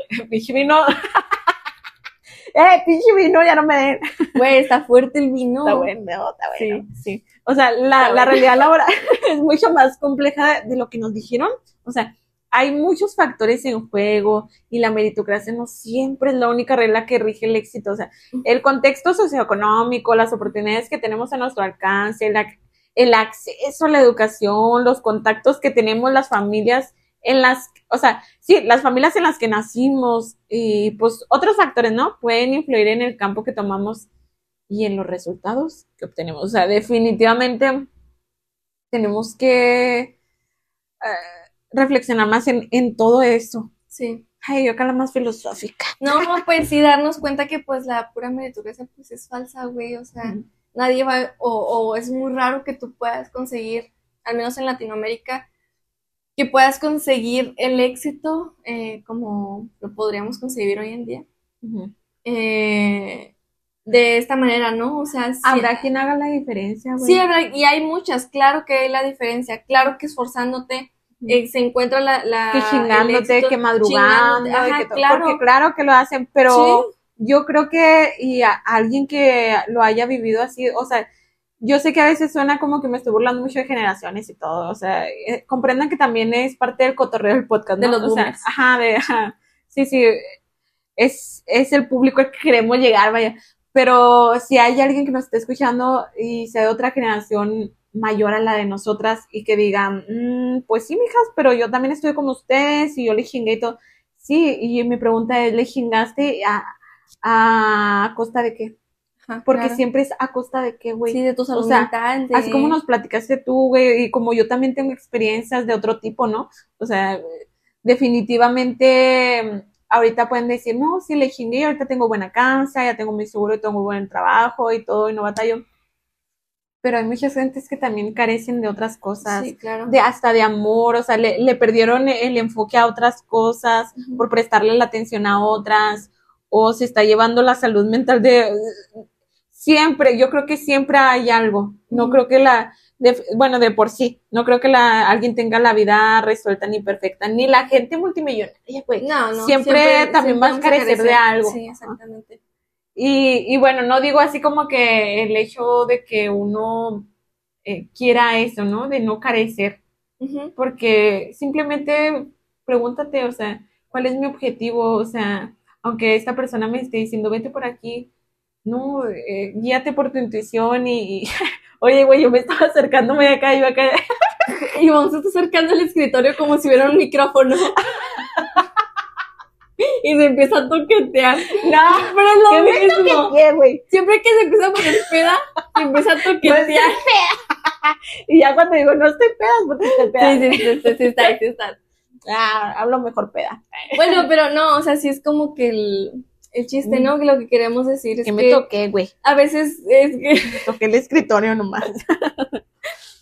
pinche vino, eh, pinche vino, ya no me den. Güey, está fuerte el vino. Está bueno, está bueno. Sí. O sea, la, la realidad laboral es mucho más compleja de lo que nos dijeron. O sea, hay muchos factores en juego y la meritocracia no siempre es la única regla que rige el éxito. O sea, el contexto socioeconómico, las oportunidades que tenemos a nuestro alcance, el, ac- el acceso a la educación, los contactos que tenemos las familias en las, o sea, sí, las familias en las que nacimos y pues otros factores, ¿no? Pueden influir en el campo que tomamos y en los resultados que obtenemos. O sea, definitivamente tenemos que eh, reflexionar más en, en todo eso. Sí. Ay, yo acá la más filosófica. No, pues sí, darnos cuenta que pues la pura meritocracia pues es falsa, güey. O sea, nadie va, o, o es muy raro que tú puedas conseguir, al menos en Latinoamérica, que puedas conseguir el éxito eh, como lo podríamos conseguir hoy en día. Eh, de esta manera, ¿no? O sea, sí, Habrá quien haga la diferencia, güey. sí habrá, y hay muchas, claro que hay la diferencia, claro que esforzándote eh, se encuentra la, la que chingándote, éxito, que madrugando, chingándote, ajá, que claro. porque claro que lo hacen, pero Sí. yo creo que y a alguien que lo haya vivido así, o sea, yo sé que a veces suena como que me estoy burlando mucho de generaciones y todo, o sea, eh, comprendan que también es parte del cotorreo del podcast, De ¿no? los O sea, ajá, de, ajá, sí, sí, es, es el público al que queremos llegar, vaya, pero si hay alguien que nos esté escuchando y sea de otra generación mayor a la de nosotras y que digan, "Mm, pues sí, mijas, pero yo también estoy como ustedes y yo le chingué y todo. Sí, y mi pregunta es, ¿le chingaste a, a costa de qué? Ajá, Porque claro. siempre es a costa de qué, güey. Sí, de tu salud O sea, mental, de- Así como nos platicaste tú, güey, y como yo también tengo experiencias de otro tipo, ¿no? O sea, definitivamente ahorita pueden decir, no, sí le chingué, ahorita tengo buena casa, ya tengo mi seguro y tengo buen trabajo y todo, y no batallo. Pero hay muchas gentes que también carecen de otras cosas, Sí, claro. de hasta de amor, o sea, le, le perdieron el enfoque a otras cosas por prestarle la atención a otras, o se está llevando la salud mental de siempre, yo creo que siempre hay algo. No creo que la, de- bueno, de por sí, no creo que la, alguien tenga la vida resuelta ni perfecta, ni la gente multimillonaria, güey. No, no. Siempre también vas a vamos a carecer de algo. Sí, exactamente. Y, y bueno, no digo así como que el hecho de que uno eh, quiera eso, ¿no? De no carecer, porque simplemente pregúntate, o sea, ¿cuál es mi objetivo? O sea, aunque esta persona me esté diciendo, vete por aquí, no, eh, guíate por tu intuición y, y- oye, güey, yo me estaba acercándome de acá, yo acá, Y vamos a estar acercando el escritorio como si hubiera un micrófono. y se empieza a toquetear. no, Pero es lo ¿qué me mismo. toqueteé? Siempre que se empieza a poner peda, se empieza a No estoy toquetear. peda. Y ya cuando digo, no estoy peda, porque estoy peda. Sí, sí, sí, sí, sí, está, sí está. Ah, hablo mejor peda. Bueno, pero no, o sea, sí es como que el, el chiste, ¿no? Que lo que queremos decir es Que que, me toqué, güey. a veces es que, Me toqué el escritorio nomás.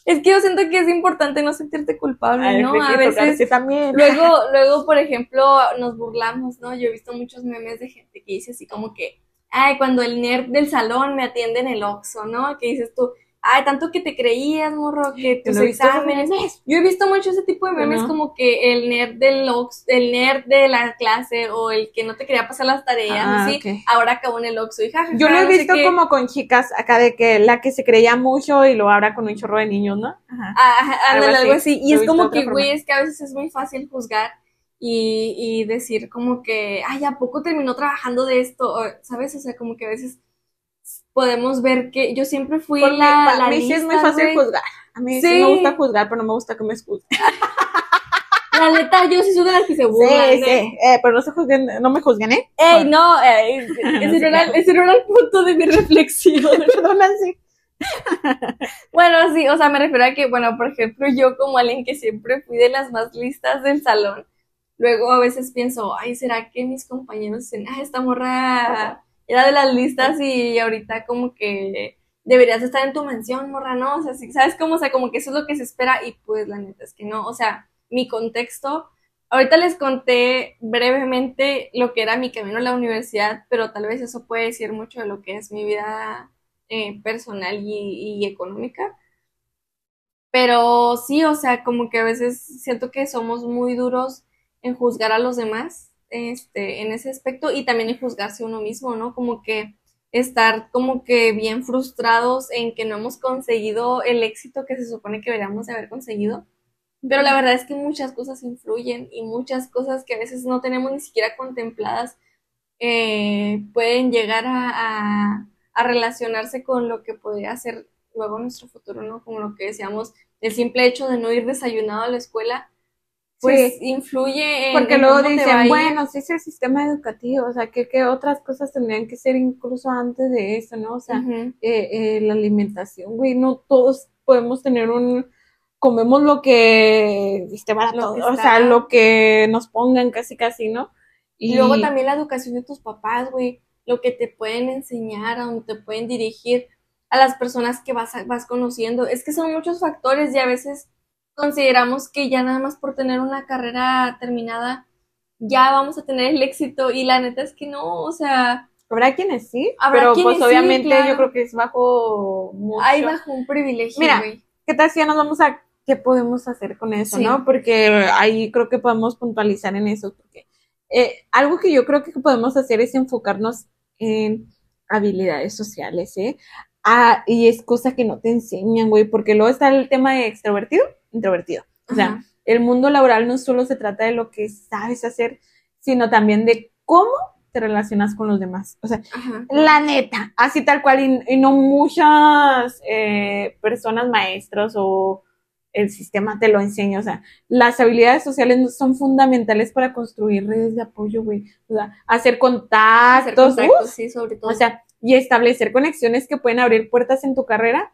es que yo siento que es importante no sentirte culpable, Ay, ¿no? A veces también. Luego, luego, por ejemplo, nos burlamos, ¿no? Yo he visto muchos memes de gente que dice así como que, ay, cuando el nerd del salón me atiende en el Oxxo, ¿no? Que dices tú, ay, tanto que te creías, morro, que tus exámenes. Yo he visto mucho ese tipo de memes como que el nerd del Ox, el nerd de la clase o el que no te quería pasar las tareas, Ah, así, ahora acabó en el Oxxo jajaja, Yo lo he no visto como con chicas acá de que la que se creía mucho y lo habla con un chorro de niños, ¿no? Ajá. Ah, Algo ándale, algo así. Y Lo es como que, güey, es que a veces es muy fácil juzgar y, y decir como que, ay, ¿a poco terminó trabajando de esto? O, ¿Sabes? O sea, como que a veces podemos ver que yo siempre fui Porque la, la mí sí es muy fácil juzgar. A mí sí. Sí. me gusta juzgar, pero no me gusta que me juzguen. La neta, yo sí soy de las que se burlan, Sí, ¿eh? sí. Eh, pero no se juzguen, no me juzguen, ¿eh? Ey, no, ese, no era, ese no era el punto de mi reflexión. Perdona, sí. Bueno, sí, o sea, me refiero a que, bueno, por ejemplo, yo como alguien que siempre fui de las más listas del salón, luego a veces pienso, ay, ¿será que mis compañeros dicen, ah, esta morra era de las listas y ahorita como que deberías estar en tu mansión, morra, ¿no? O sea, sí, ¿sabes cómo? O sea, como que eso es lo que se espera y pues la neta es que no, o sea, mi contexto, ahorita les conté brevemente lo que era mi camino a la universidad, pero tal vez eso puede decir mucho de lo que es mi vida eh, personal y, y económica. Pero sí, o sea, como que a veces siento que somos muy duros en juzgar a los demás, este, en ese aspecto, y también en juzgarse uno mismo, ¿no? Como que estar como que bien frustrados en que no hemos conseguido el éxito que se supone que deberíamos de haber conseguido. Pero la verdad es que muchas cosas influyen y muchas cosas que a veces no tenemos ni siquiera contempladas eh, pueden llegar a, a- a relacionarse con lo que podría ser luego nuestro futuro, ¿no? Como lo que decíamos, el simple hecho de no ir desayunado a la escuela, pues Sí. influye en Porque en luego dicen, bueno, sí es el sistema educativo, o sea, ¿qué, qué otras cosas tendrían que ser incluso antes de eso, ¿no? O sea, eh, eh, la alimentación, güey, no todos podemos tener un, comemos lo que, barato, que o sea, lo que nos pongan casi casi, ¿no? Y luego también la educación de tus papás, güey, lo que te pueden enseñar, a donde te pueden dirigir, a las personas que vas, a- vas conociendo. Es que son muchos factores y a veces consideramos que ya nada más por tener una carrera terminada ya vamos a tener el éxito y la neta es que no, o sea, Habrá quienes sí, Habrá pero quienes pues sí, obviamente claro. yo creo que es bajo mucho. hay bajo un privilegio, Mira, güey. ¿Qué tal si ya nos vamos a qué podemos hacer con eso, Sí. no? Porque ahí creo que podemos puntualizar en eso, porque eh, algo que yo creo que podemos hacer es enfocarnos en habilidades sociales, ¿eh? Ah, y es cosa que no te enseñan, güey, porque luego está el tema de extrovertido, introvertido. O sea, Ajá. el mundo laboral no solo se trata de lo que sabes hacer, sino también de cómo te relacionas con los demás. O sea, Ajá. la neta, así tal cual, y, y no muchas eh, personas maestros o el sistema te lo enseña. O sea, las habilidades sociales son fundamentales para construir redes de apoyo, güey. O sea, hacer Hacer contactos, contactos, uf, sí, sobre todo. o sea, y establecer conexiones que pueden abrir puertas en tu carrera.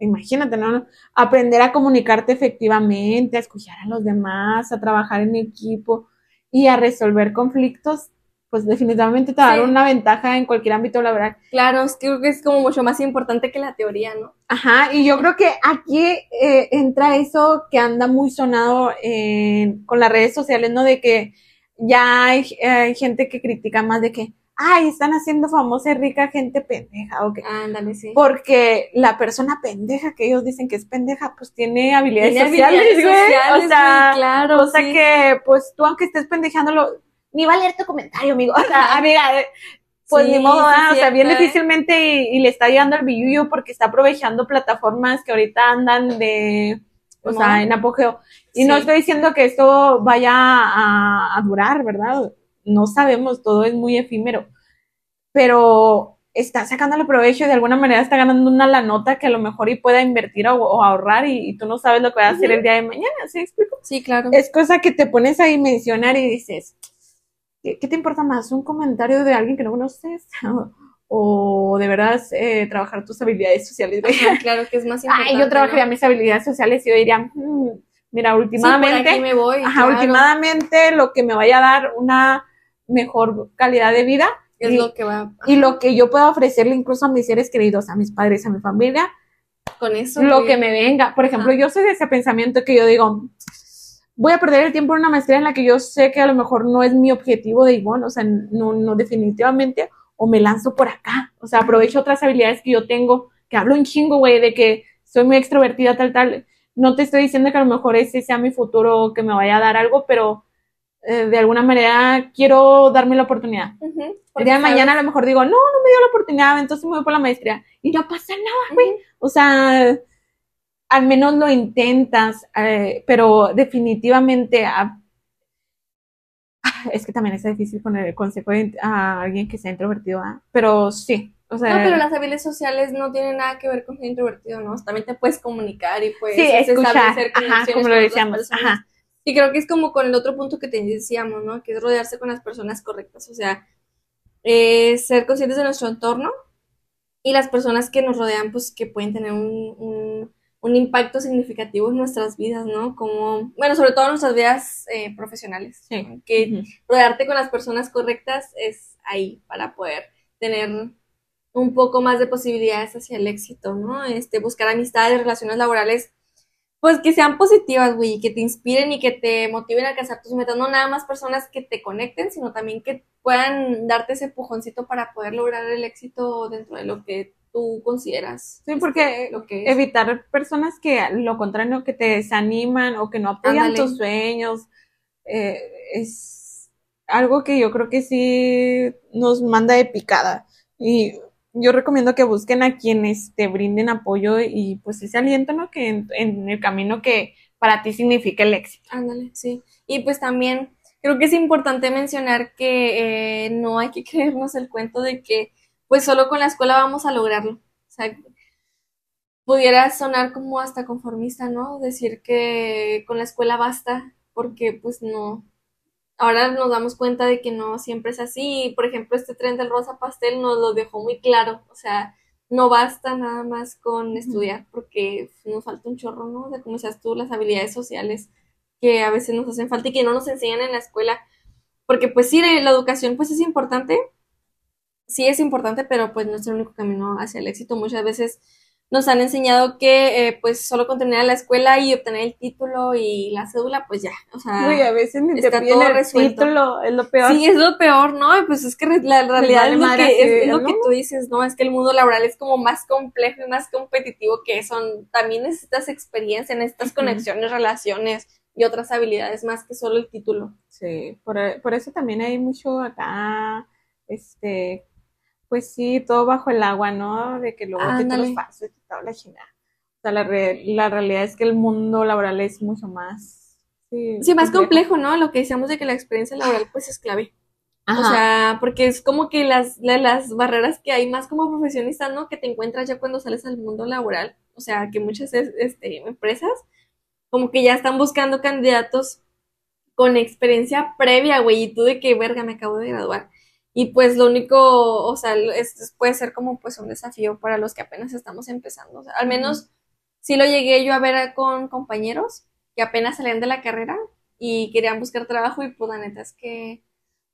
Imagínate, ¿no? Aprender a comunicarte efectivamente, a escuchar a los demás, a trabajar en equipo y a resolver conflictos, pues definitivamente te va a dar Sí. una ventaja en cualquier ámbito laboral. Claro, es que creo que es como mucho más importante que la teoría, ¿no? Ajá, y yo creo que aquí eh, entra eso que anda muy sonado en- con las redes sociales, ¿no? De que ya hay, hay gente que critica más de que, ay, están haciendo famosa y rica gente pendeja, o que Ándale, sí. porque la persona pendeja que ellos dicen que es pendeja, pues tiene habilidades Tiene sociales, habilidades güey. sociales, o sea, claro, o sea sí. que, pues tú aunque estés pendejándolo, ni va a leer tu comentario, amigo. O sea, amiga, eh, pues Sí, ni modo, ah, o sea, bien ¿eh? difícilmente y, y le está llegando el billuyo porque está aprovechando plataformas que ahorita andan de, o ¿Cómo? sea, en apogeo. Y no estoy diciendo que esto vaya a, a durar, ¿verdad? No sabemos, todo es muy efímero pero está sacándole provecho y de alguna manera está ganando una la nota que a lo mejor y pueda invertir o, o ahorrar y, y tú no sabes lo que va a hacer el día de mañana, ¿sí explico? Sí, claro. Es cosa que te pones a dimensionar y dices, ¿qué, qué te importa más? ¿Un comentario de alguien que no conoces? ¿O de verdad eh, trabajar tus habilidades sociales? Ajá, claro que es más importante. Ay, yo trabajaría ¿no? mis habilidades sociales y yo diría, "Mm, mira, Sí, últimamente... aquí me voy. Ajá, claro. últimamente lo que me vaya a dar una mejor calidad de vida Es y, lo que va y lo que yo pueda ofrecerle incluso a mis seres queridos, a mis padres, a mi familia, con eso. lo que me venga. Por ejemplo, Ajá. yo soy de ese pensamiento que yo digo, voy a perder el tiempo en una maestría en la que yo sé que a lo mejor no es mi objetivo de igual, o sea, no, no definitivamente, o me lanzo por acá, o sea, aprovecho otras habilidades que yo tengo que hablo un chingo, güey, de que soy muy extrovertida, tal, tal. No te estoy diciendo que a lo mejor ese sea mi futuro que me vaya a dar algo, pero eh, de alguna manera quiero darme la oportunidad. Ujú, El día de sabes- mañana a lo mejor digo, no, no me dio la oportunidad, entonces me voy por la maestría. Y no pasa nada, güey. O sea, al menos lo intentas, eh, pero definitivamente ah, es que también es difícil poner el consejo de- a alguien que sea introvertido, ¿ah? pero sí, o sea, No, pero las habilidades sociales no tienen nada que ver con ser introvertido, ¿no? También te puedes comunicar y puedes sí, escuchar, establecer ajá, como lo decíamos, ajá, Y creo que es como con el otro punto que te decíamos, ¿no? Que es rodearse con las personas correctas, o sea, eh, ser conscientes de nuestro entorno y las personas que nos rodean, pues que pueden tener un, un, un impacto significativo en nuestras vidas, ¿no? Como, bueno, sobre todo en nuestras vidas eh, profesionales. Sí. ¿no? Que rodearte con las personas correctas es ahí para poder tener un poco más de posibilidades hacia el éxito, ¿no? Este, buscar amistades, relaciones laborales, pues que sean positivas, güey, que te inspiren y que te motiven a alcanzar tus metas, no nada más personas que te conecten, sino también que puedan darte ese pujoncito para poder lograr el éxito dentro de lo que tú consideras. Sí, porque lo que es. evitar personas que lo contrario, que te desaniman o que no apoyan Ándale. tus sueños, eh, es algo que yo creo que sí nos manda de picada. Y yo recomiendo que busquen a quienes te brinden apoyo y pues ese aliento, ¿no? Que en, el camino que para ti significa el éxito. Ándale, sí. Y pues también creo que es importante mencionar que eh, no hay que creernos el cuento de que pues solo con la escuela vamos a lograrlo. O sea, pudiera sonar como hasta conformista, ¿no? Decir que con la escuela basta, porque pues no. Ahora nos damos cuenta de que no siempre es así. Por ejemplo, este tren del rosa pastel nos lo dejó muy claro. O sea, no basta nada más con estudiar, porque nos falta un chorro, ¿no? De como decías tú, las habilidades sociales que a veces nos hacen falta y que no nos enseñan en la escuela. Porque pues sí, la educación pues es importante, sí es importante, pero pues no es el único camino hacia el éxito. Muchas veces nos han enseñado que eh, pues solo con terminar la escuela y obtener el título y la cédula, pues ya, o sea, Uy, a veces ni te está piden todo el resuelto. título, es lo peor. Sí, es lo peor, ¿no? Pues es que la realidad es lo que, es, lo que tú dices, ¿no? Es que el mundo laboral es como más complejo y más competitivo que son. También necesitas experiencia, necesitas Ujú. conexiones, relaciones y otras habilidades más que solo el título. Sí, por, por eso también hay mucho acá, este, pues sí, todo bajo el agua, ¿no? De que luego títulos falsos y toda la chingada. O sea, la, re- la realidad es que el mundo laboral es mucho más... Sí, Sí, más complejo, ¿no? Lo que decíamos de que la experiencia laboral pues es clave. Ajá. O sea, porque es como que las, la- las barreras que hay más como profesionista, ¿no? Que te encuentras ya cuando sales al mundo laboral. O sea, que muchas es- este, empresas como que ya están buscando candidatos con experiencia previa, güey, y tú de que, verga, me acabo de graduar. Y pues lo único, o sea, es, puede ser como pues un desafío para los que apenas estamos empezando. O sea, al menos sí lo llegué yo a ver con compañeros que apenas salían de la carrera y querían buscar trabajo y pues la neta es que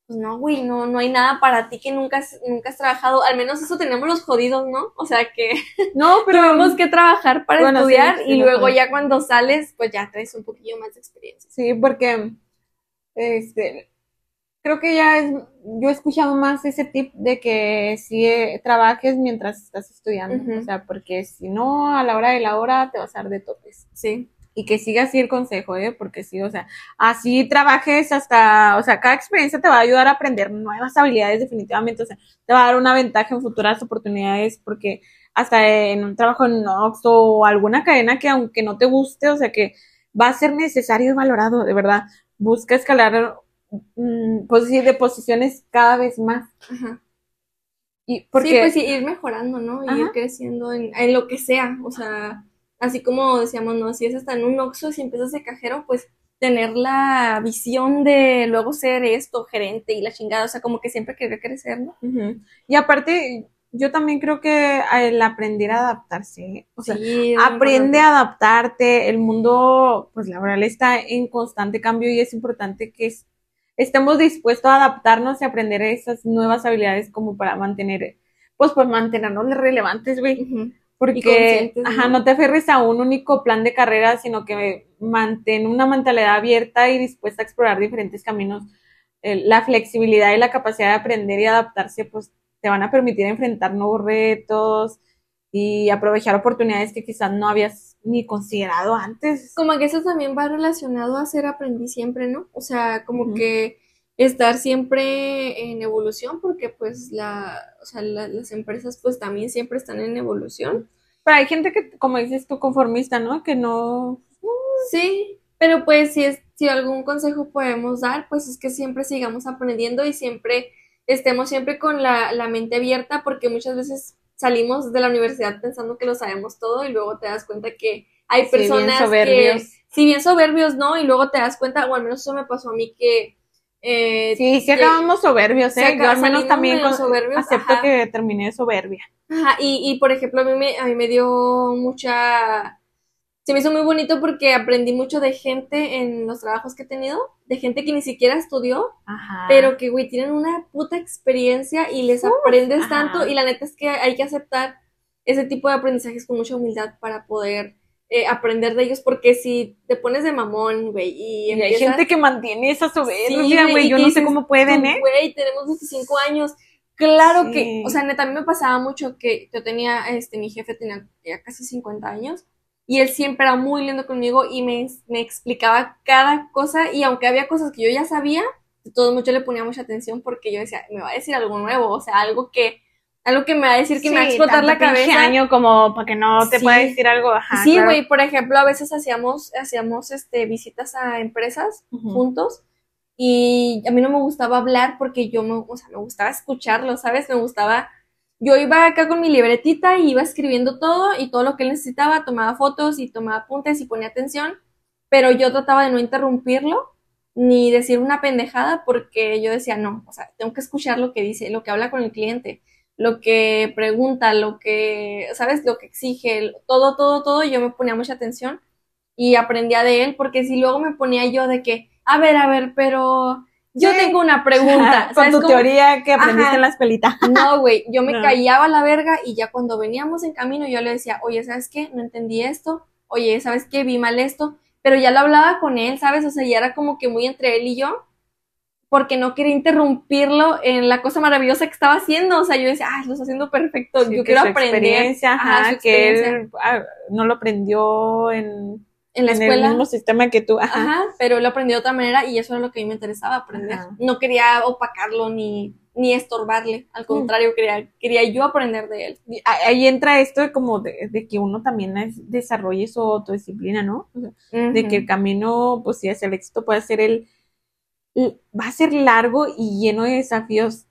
pues no, güey, no, no hay nada para ti que nunca has, nunca has trabajado. Al menos eso tenemos los jodidos, ¿no? O sea que No, pero... tenemos que trabajar para Bueno, estudiar sí, y luego ya cuando sales, pues ya traes un poquillo más de experiencia. Sí, porque este creo que ya es, yo he escuchado más ese tip de que si eh, trabajes mientras estás estudiando, o sea, porque si no, a la hora de la hora te vas a dar de topes. Sí. Y que sigas así el consejo, ¿eh? Porque sí, o sea, así trabajes hasta, o sea, cada experiencia te va a ayudar a aprender nuevas habilidades definitivamente, o sea, te va a dar una ventaja en futuras oportunidades porque hasta en un trabajo en Oxxo o alguna cadena que aunque no te guste, o sea, que va a ser necesario y valorado, de verdad. Busca escalar mm, posi- de posiciones cada vez más. Ajá. Y porque Sí, pues sí, ir mejorando, ¿no? Y ir creciendo en, en lo que sea. O sea, así como decíamos, ¿no? Si es hasta en un Oxxo, si empiezas de cajero, pues tener la visión de luego ser esto, gerente y la chingada. O sea, como que siempre querer crecer, ¿no? Y aparte, yo también creo que el aprender a adaptarse, o sea, Sí, aprende a adaptarte. El mundo, pues laboral está en constante cambio y es importante que estemos dispuestos a adaptarnos y aprender esas nuevas habilidades como para mantener, pues, pues mantenernos relevantes, güey. Porque, ajá, ¿no? no te aferres a un único plan de carrera, sino que mantén una mentalidad abierta y dispuesta a explorar diferentes caminos. Eh, la flexibilidad y la capacidad de aprender y adaptarse, pues, te van a permitir enfrentar nuevos retos y aprovechar oportunidades que quizás no habías ni considerado antes. Como que eso también va relacionado a ser aprendiz siempre, ¿no? O sea, como que estar siempre en evolución, porque pues la, o sea, la- las empresas pues también siempre están en evolución. Pero hay gente que, como dices tú, conformista, ¿no? Que no... Sí, pero pues si es, si algún consejo podemos dar, pues es que siempre sigamos aprendiendo y siempre estemos siempre con la, la mente abierta, porque muchas veces salimos de la universidad pensando que lo sabemos todo y luego te das cuenta que hay Sí, bien personas que, soberbios. si bien soberbios, ¿no? Y luego te das cuenta, o al menos eso me pasó a mí que eh, Sí, sí que- acabamos soberbios, ¿eh? Yo al menos también con- soberbios, acepto ajá. que terminé soberbia. Ajá, y, y por ejemplo, a mí me, a mí me dio mucha... Se me hizo muy bonito porque aprendí mucho de gente en los trabajos que he tenido, de gente que ni siquiera estudió, Ajá. pero que, güey, tienen una puta experiencia y les aprendes ajá. tanto y la neta es que hay que aceptar ese tipo de aprendizajes con mucha humildad para poder eh, aprender de ellos, porque si te pones de mamón, güey, y Y hay empiezas... gente que mantiene esa soberbia, güey, Yo no sé cómo pueden, ¿eh? Güey, tenemos 25 años. Claro que, o sea, neta, a mí me pasaba mucho que yo tenía, este, mi jefe tenía ya casi 50 años y él siempre era muy lindo conmigo y me, me explicaba cada cosa y aunque había cosas que yo ya sabía, de todos modos yo le ponía mucha atención porque yo decía, me va a decir algo nuevo, o sea, algo que, algo que me va a decir que me va a Sí, explotar la cabeza. año como para que no te Sí. pueda decir algo. Ajá, sí, claro. güey, por ejemplo, a veces hacíamos, hacíamos, este, visitas a empresas Ujú. juntos y a mí no me gustaba hablar porque yo me, o sea, me gustaba escucharlo, ¿sabes? Me gustaba, yo iba acá con mi libretita y iba escribiendo todo y todo lo que él necesitaba, tomaba fotos y tomaba apuntes y ponía atención, pero yo trataba de no interrumpirlo ni decir una pendejada porque yo decía, no, o sea, tengo que escuchar lo que dice, lo que habla con el cliente, lo que pregunta, lo que, ¿sabes? Lo que exige, todo, todo, todo, yo me ponía mucha atención y aprendía de él, porque si luego me ponía yo de que, a ver, a ver, pero yo Sí. tengo una pregunta, Con ¿sabes tu cómo? teoría que aprendiste Ajá. en las pelitas. No, güey, yo me No. callaba a la verga y ya cuando veníamos en camino yo le decía, oye, ¿sabes qué? No entendí esto, oye, ¿sabes qué? Vi mal esto, pero ya lo hablaba con él, ¿sabes? O sea, ya era como que muy entre él y yo, porque no quería interrumpirlo en la cosa maravillosa que estaba haciendo, o sea, yo decía, ah, lo está haciendo perfecto, Sí, yo que quiero su aprender experiencia, Ajá, ajá, su que experiencia. él ah, no lo aprendió en, en la en escuela. el mismo sistema que tú. Ajá. Ajá, pero lo aprendí de otra manera y eso era lo que a mí me interesaba aprender. Ajá. No quería opacarlo ni, ni estorbarle, al contrario, quería, quería yo aprender de él. Ahí entra esto de como de, de que uno también es- desarrolle su autodisciplina, ¿no? O sea, de que el camino, pues sí, hacia el éxito puede ser el, el- va a ser largo y lleno de desafíos.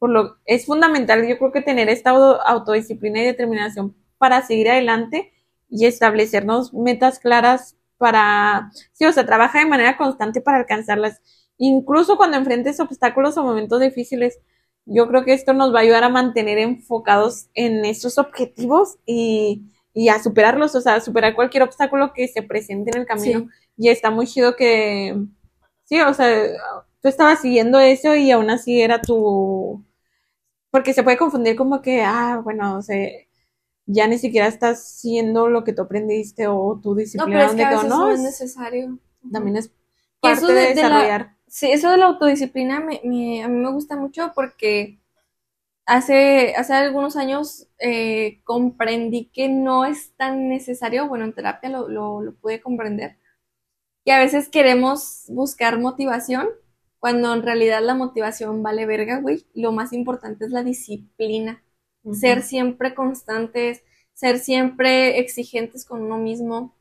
Por lo, es fundamental, yo creo que tener esta auto- autodisciplina y determinación para seguir adelante y establecernos metas claras para, sí, o sea, trabaja de manera constante para alcanzarlas. Incluso cuando enfrentes obstáculos o momentos difíciles, yo creo que esto nos va a ayudar a mantener enfocados en estos objetivos y, y a superarlos, o sea, a superar cualquier obstáculo que se presente en el camino. Sí. Y está muy chido que, sí, o sea, tú estabas siguiendo eso y aún así era tu, porque se puede confundir como que, ah, bueno, o sea, ya ni siquiera estás siendo lo que tú aprendiste o tu No, disciplina pero es que a veces no, no es es- necesario. también es parte eso de, de- de la- desarrollar. Sí, eso de la autodisciplina me, me- a mí me gusta mucho porque hace, hace algunos años eh, comprendí que no es tan necesario, bueno, en terapia lo, lo, lo pude comprender, que a veces queremos buscar motivación cuando en realidad la motivación vale verga, güey. Lo más importante es la disciplina, ser siempre constantes, ser siempre exigentes con uno mismo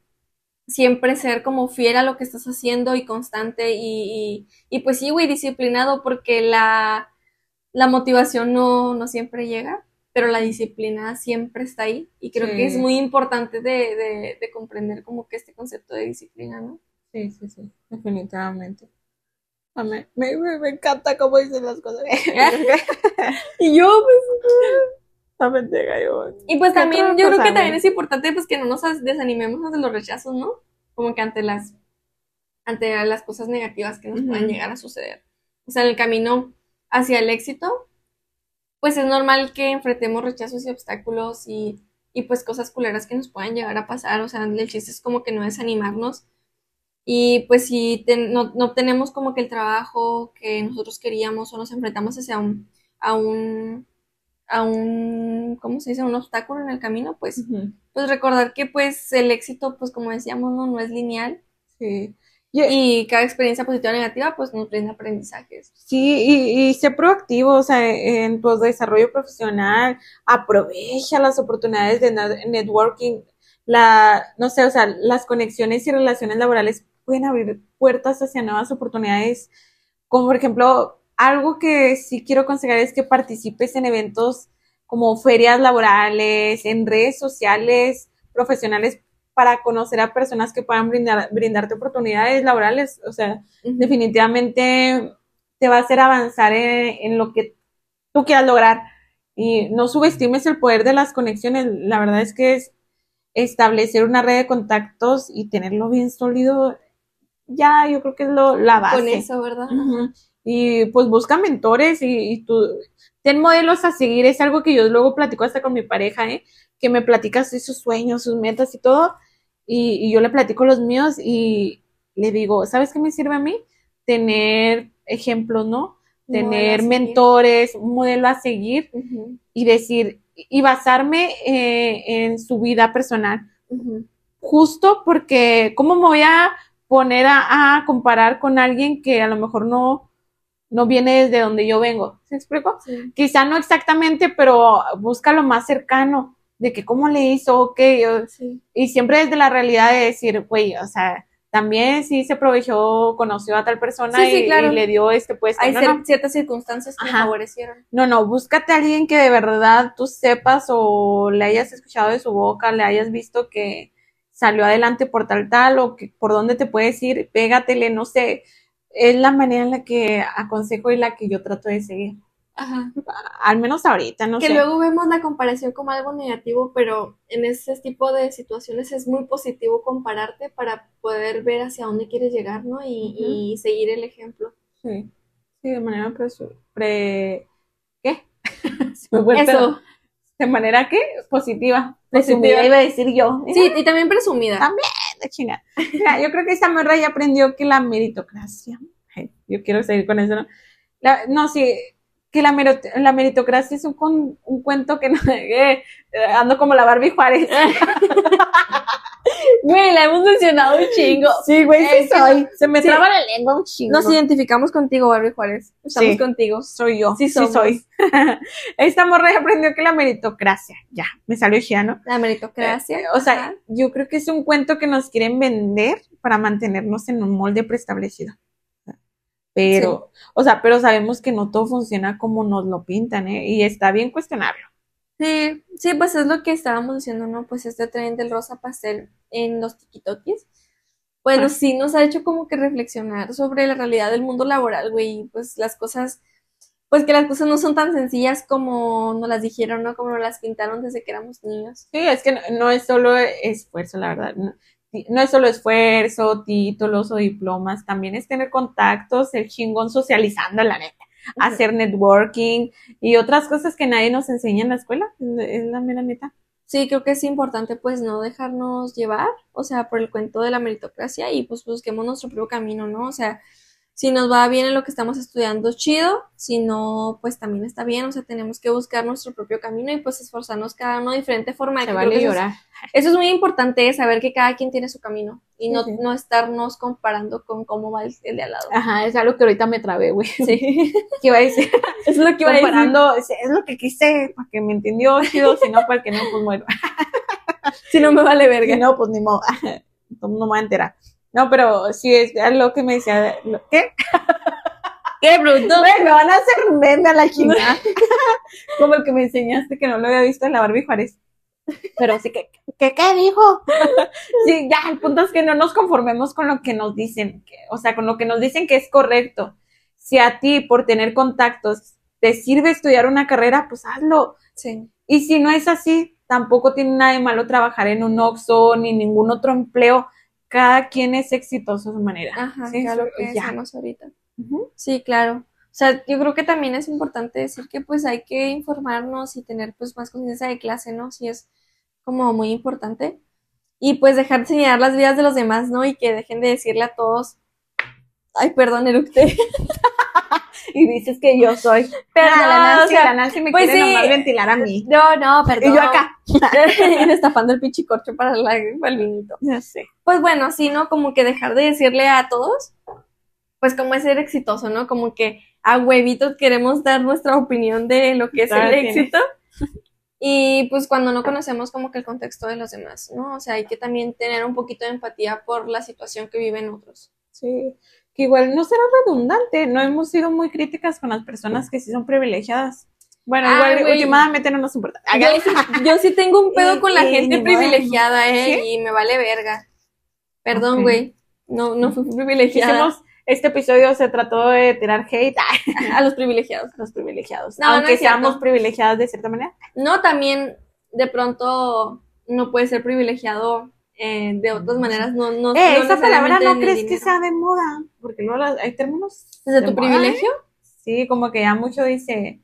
siempre ser como fiel a lo que estás haciendo y constante y, y, y pues sí, güey, disciplinado porque la, la motivación no, no siempre llega, pero la disciplina siempre está ahí y creo Sí. que es muy importante de, de, de comprender como que este concepto de disciplina, ¿no? Sí, sí, sí, definitivamente. A mí- me, me, me encanta cómo dicen las cosas. Y yo, pues, Yo. y pues ¿Qué también, yo creo que también es importante pues que no nos desanimemos ante los rechazos, ¿no? Como que ante las, ante las cosas negativas que nos Ujú. puedan llegar a suceder. O sea, en el camino hacia el éxito, pues es normal que enfrentemos rechazos y obstáculos y, y pues cosas culeras que nos puedan llegar a pasar. O sea, el chiste es como que no desanimarnos. Y pues si no, no obtenemos como que el trabajo que nosotros queríamos o nos enfrentamos hacia un, a un, a un, ¿cómo se dice? Un obstáculo en el camino, pues, Ujú. pues recordar que pues el éxito, pues como decíamos, no, no es lineal Sí. y cada experiencia positiva o negativa, pues nos brinda aprendizajes. Sí, y, y sé proactivo, o sea, en tu desarrollo profesional, aprovecha las oportunidades de networking, la, no sé, o sea, las conexiones y relaciones laborales pueden abrir puertas hacia nuevas oportunidades, como por ejemplo, algo que sí quiero aconsejar es que participes en eventos como ferias laborales, en redes sociales, profesionales, para conocer a personas que puedan brindar, brindarte oportunidades laborales, o sea, definitivamente te va a hacer avanzar en, en lo que tú quieras lograr. Y no subestimes el poder de las conexiones. La verdad es que es establecer una red de contactos y tenerlo bien sólido, ya yo creo que es lo, la base. Con eso, ¿verdad? Ujú. Y pues busca mentores y, y tú ten modelos a seguir. Es algo que yo luego platico hasta con mi pareja, ¿eh? Que me platicas de sus sueños, sus metas y todo. Y, y yo le platico los míos y le digo, ¿sabes qué me sirve a mí? Tener ejemplos, ¿no? Tener mentores, un modelo a seguir y decir, y basarme eh, en su vida personal justo porque ¿cómo me voy a poner a, a comparar con alguien que a lo mejor no, no viene desde donde yo vengo? ¿Se explico? Sí. Quizá no exactamente, pero busca lo más cercano de que cómo le hizo, ok, yo- Sí. y siempre desde la realidad de decir, güey, o sea, también sí se aprovechó, conoció a tal persona Sí, y, claro. y le dio este puesto. Hay No, cier- no. ciertas circunstancias que Ajá. favorecieron. No, no, búscate a alguien que de verdad tú sepas o le hayas escuchado de su boca, le hayas visto que salió adelante por tal tal o que por dónde te puedes ir, pégatele, no sé. Es la manera en la que aconsejo y la que yo trato de seguir. Ajá. Al menos ahorita, no que sé. luego vemos la comparación como algo negativo, pero en ese tipo de situaciones es muy positivo compararte para poder ver hacia dónde quieres llegar, ¿no? Y, y seguir el ejemplo. Sí, sí, de manera pre... ¿Qué? Se me fue. Eso. ¿De manera qué? Positiva. Positiva. Presumida iba a decir yo. Sí, y también presumida. También. Mira, yo creo que esta morra ya aprendió que la meritocracia, yo quiero seguir con eso, ¿no? La- no, sí, que la, la meritocracia es un, con- un cuento que no, eh, eh, ando como la Barbie Juárez. Güey, la hemos mencionado un chingo. Sí, güey, Es que no- Se me sí. traba la lengua un chingo. Nos identificamos contigo, Barbie Juárez. Estamos Sí. contigo. soy yo, Sí sí, somos. soy. Esta morra aprendió que la meritocracia, ya, me salió chida, ¿no? La meritocracia. Eh, o sea, Ajá. yo creo que es un cuento que nos quieren vender para mantenernos en un molde preestablecido. Pero, o sea, pero sabemos que no todo funciona como nos lo pintan, ¿eh? Y está bien cuestionarlo. Sí, sí, pues es lo que estábamos diciendo, ¿no? Pues este tren del rosa pastel en los tikitokis, bueno, Ah. sí nos ha hecho como que reflexionar sobre la realidad del mundo laboral, güey, pues las cosas, pues que las cosas no son tan sencillas como nos las dijeron, ¿no? Como nos las pintaron desde que éramos niños. Sí, es que no, no es solo esfuerzo, la verdad. No, no es solo esfuerzo, títulos o diplomas, también es tener contactos, el chingón socializando, la neta. Hacer networking y otras cosas que nadie nos enseña en la escuela, es la mera neta. Sí, creo que es importante pues no dejarnos llevar, o sea, por el cuento de la meritocracia y pues busquemos nuestro propio camino, ¿no? O sea, si nos va bien en lo que estamos estudiando, chido, si no, pues también está bien, o sea, tenemos que buscar nuestro propio camino y pues esforzarnos cada uno de diferente forma. Se vale que eso es- llorar. Eso es muy importante, saber que cada quien tiene su camino y no, Sí, no estarnos comparando con cómo va el, el de al lado. Ajá, es algo que ahorita me trabé, güey. Sí, ¿Qué iba a decir? es lo que iba a decir. Comparando, es es lo que quise, para que me entendió, chido, si no, para el que no, pues muero. Si no me vale verga. Si no, pues ni modo, no me voy a enterar. No, pero sí es lo que me decía, ¿qué? ¿Qué bruto? Me van a hacer meme a la chingada. Como el que me enseñaste que no lo había visto en la Barbie Juárez. Pero sí que, ¿qué, qué dijo? sí, ya, el punto es que no nos conformemos con lo que nos dicen, que- o sea, con lo que nos dicen que es correcto. Si a ti, por tener contactos, te sirve estudiar una carrera, pues hazlo. Sí. Y si no es así, tampoco tiene nada de malo trabajar en un Oxxo ni ningún otro empleo. Cada quien es exitoso a su manera. Ajá, Sí, claro que ya. decíamos ahorita. Sí, claro. O sea, yo creo que también es importante decir que pues hay que informarnos y tener pues más conciencia de clase, ¿no? Sí es como muy importante. Y pues dejar de señalar las vidas de los demás, ¿no? Y que dejen de decirle a todos, ay, perdón, eructé. y dices que yo soy. Pero Ah, la no, o Nancy, sea, la Nancy me pues quiere sí. nomás ventilar a mí. No, no, perdón. Y yo acá. y destapando el pinche corcho para, la- para el vinito. Ya sé. Pues bueno, sí, ¿no? Como que dejar de decirle a todos, pues como es ser exitoso, ¿no? Como que a huevitos queremos dar nuestra opinión de lo que es Claro, el tienes. éxito. Y pues cuando no conocemos como que el contexto de los demás, ¿no? O sea, hay que también tener un poquito de empatía por la situación que viven otros. Sí. Que igual no será redundante, no hemos sido muy críticas con las personas que sí son privilegiadas. Bueno, Ah, igual güey. últimamente no nos importa. Yo sí, yo sí tengo un pedo con la gente privilegiada, ¿eh? Y me vale verga. Perdón, güey. No, no fui privilegiada. Hicimos, este episodio se trató de tirar hate a los privilegiados. los privilegiados. No, aunque seamos privilegiadas de cierta manera. No, también de pronto no puede ser privilegiado eh, de otras maneras. No, no, eh, no esa palabra no crees que sea de moda, porque las- hay términos ¿Desde de tu moda, privilegio? ¿eh? Sí, como que ya mucho dice,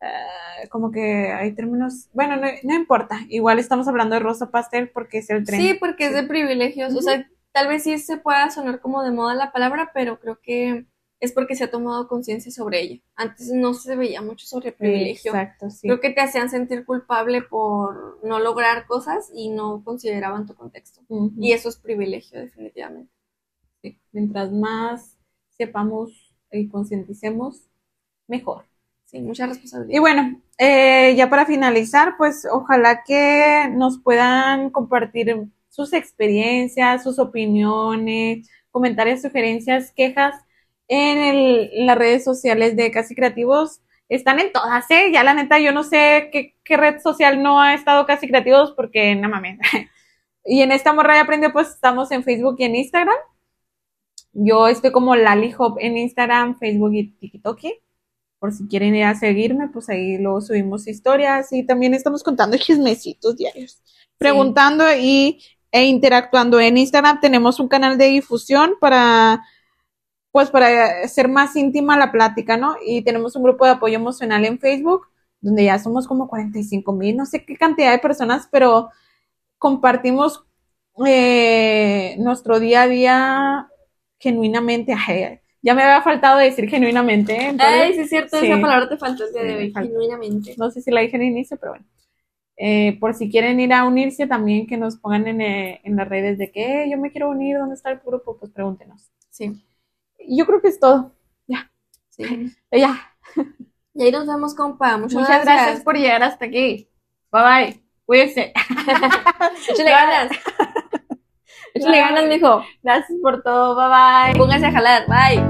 ah, como que hay términos, bueno, no, no importa, igual estamos hablando de rosa pastel porque es el tren. Sí, porque es de privilegios. O sea, tal vez sí se pueda sonar como de moda la palabra, pero creo que es porque se ha tomado conciencia sobre ella. Antes no se veía mucho sobre privilegio. Exacto, sí. Creo que te hacían sentir culpable por no lograr cosas y no consideraban tu contexto. Y eso es privilegio, definitivamente. Sí, Mientras más sepamos y concienticemos, mejor. Sí, mucha responsabilidad. Y bueno, eh, ya para finalizar, pues ojalá que nos puedan compartir sus experiencias, sus opiniones, comentarios, sugerencias, quejas en el- en las redes sociales de Casi Creativos. Están en todas, ¿eh? Ya la neta, yo no sé qué, qué red social no ha estado Casi Creativos porque no mames. y en esta morra ya aprendió, pues estamos en Facebook y en Instagram. Yo estoy como Lali Hop en Instagram, Facebook y TikTok. Por si quieren ir a seguirme, pues ahí luego subimos historias y también estamos contando chismecitos diarios. Preguntando y, e interactuando. En Instagram tenemos un canal de difusión para, pues para hacer más íntima la plática, ¿no? Y tenemos un grupo de apoyo emocional en Facebook, donde ya somos como 45 mil, no sé qué cantidad de personas, pero compartimos eh, nuestro día a día genuinamente. Ay, ya me había faltado decir genuinamente. ¿eh? Entonces, Ay, sí es cierto, sí. esa palabra te faltó el día de hoy, genuinamente. no sé si la dije al inicio, pero bueno. Eh, por si quieren ir a unirse también, que nos pongan en, eh, en las redes de que "Eh, yo me quiero unir, ¿dónde está el grupo? Pues pregúntenos. Sí, Yo creo que es todo. sí. Eh, Ya. Y ahí nos vemos, compa. Muchas, Muchas gracias por llegar hasta aquí. Bye bye. Cuídense. Échale ganas. Échale ganas, mijo. Gracias por todo. Bye bye. Pónganse a jalar. Bye.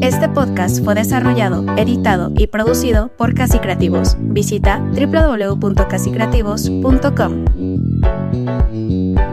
Este podcast fue desarrollado, editado y producido por Casi Creativos. Visita www.casicreativos.com. Bye.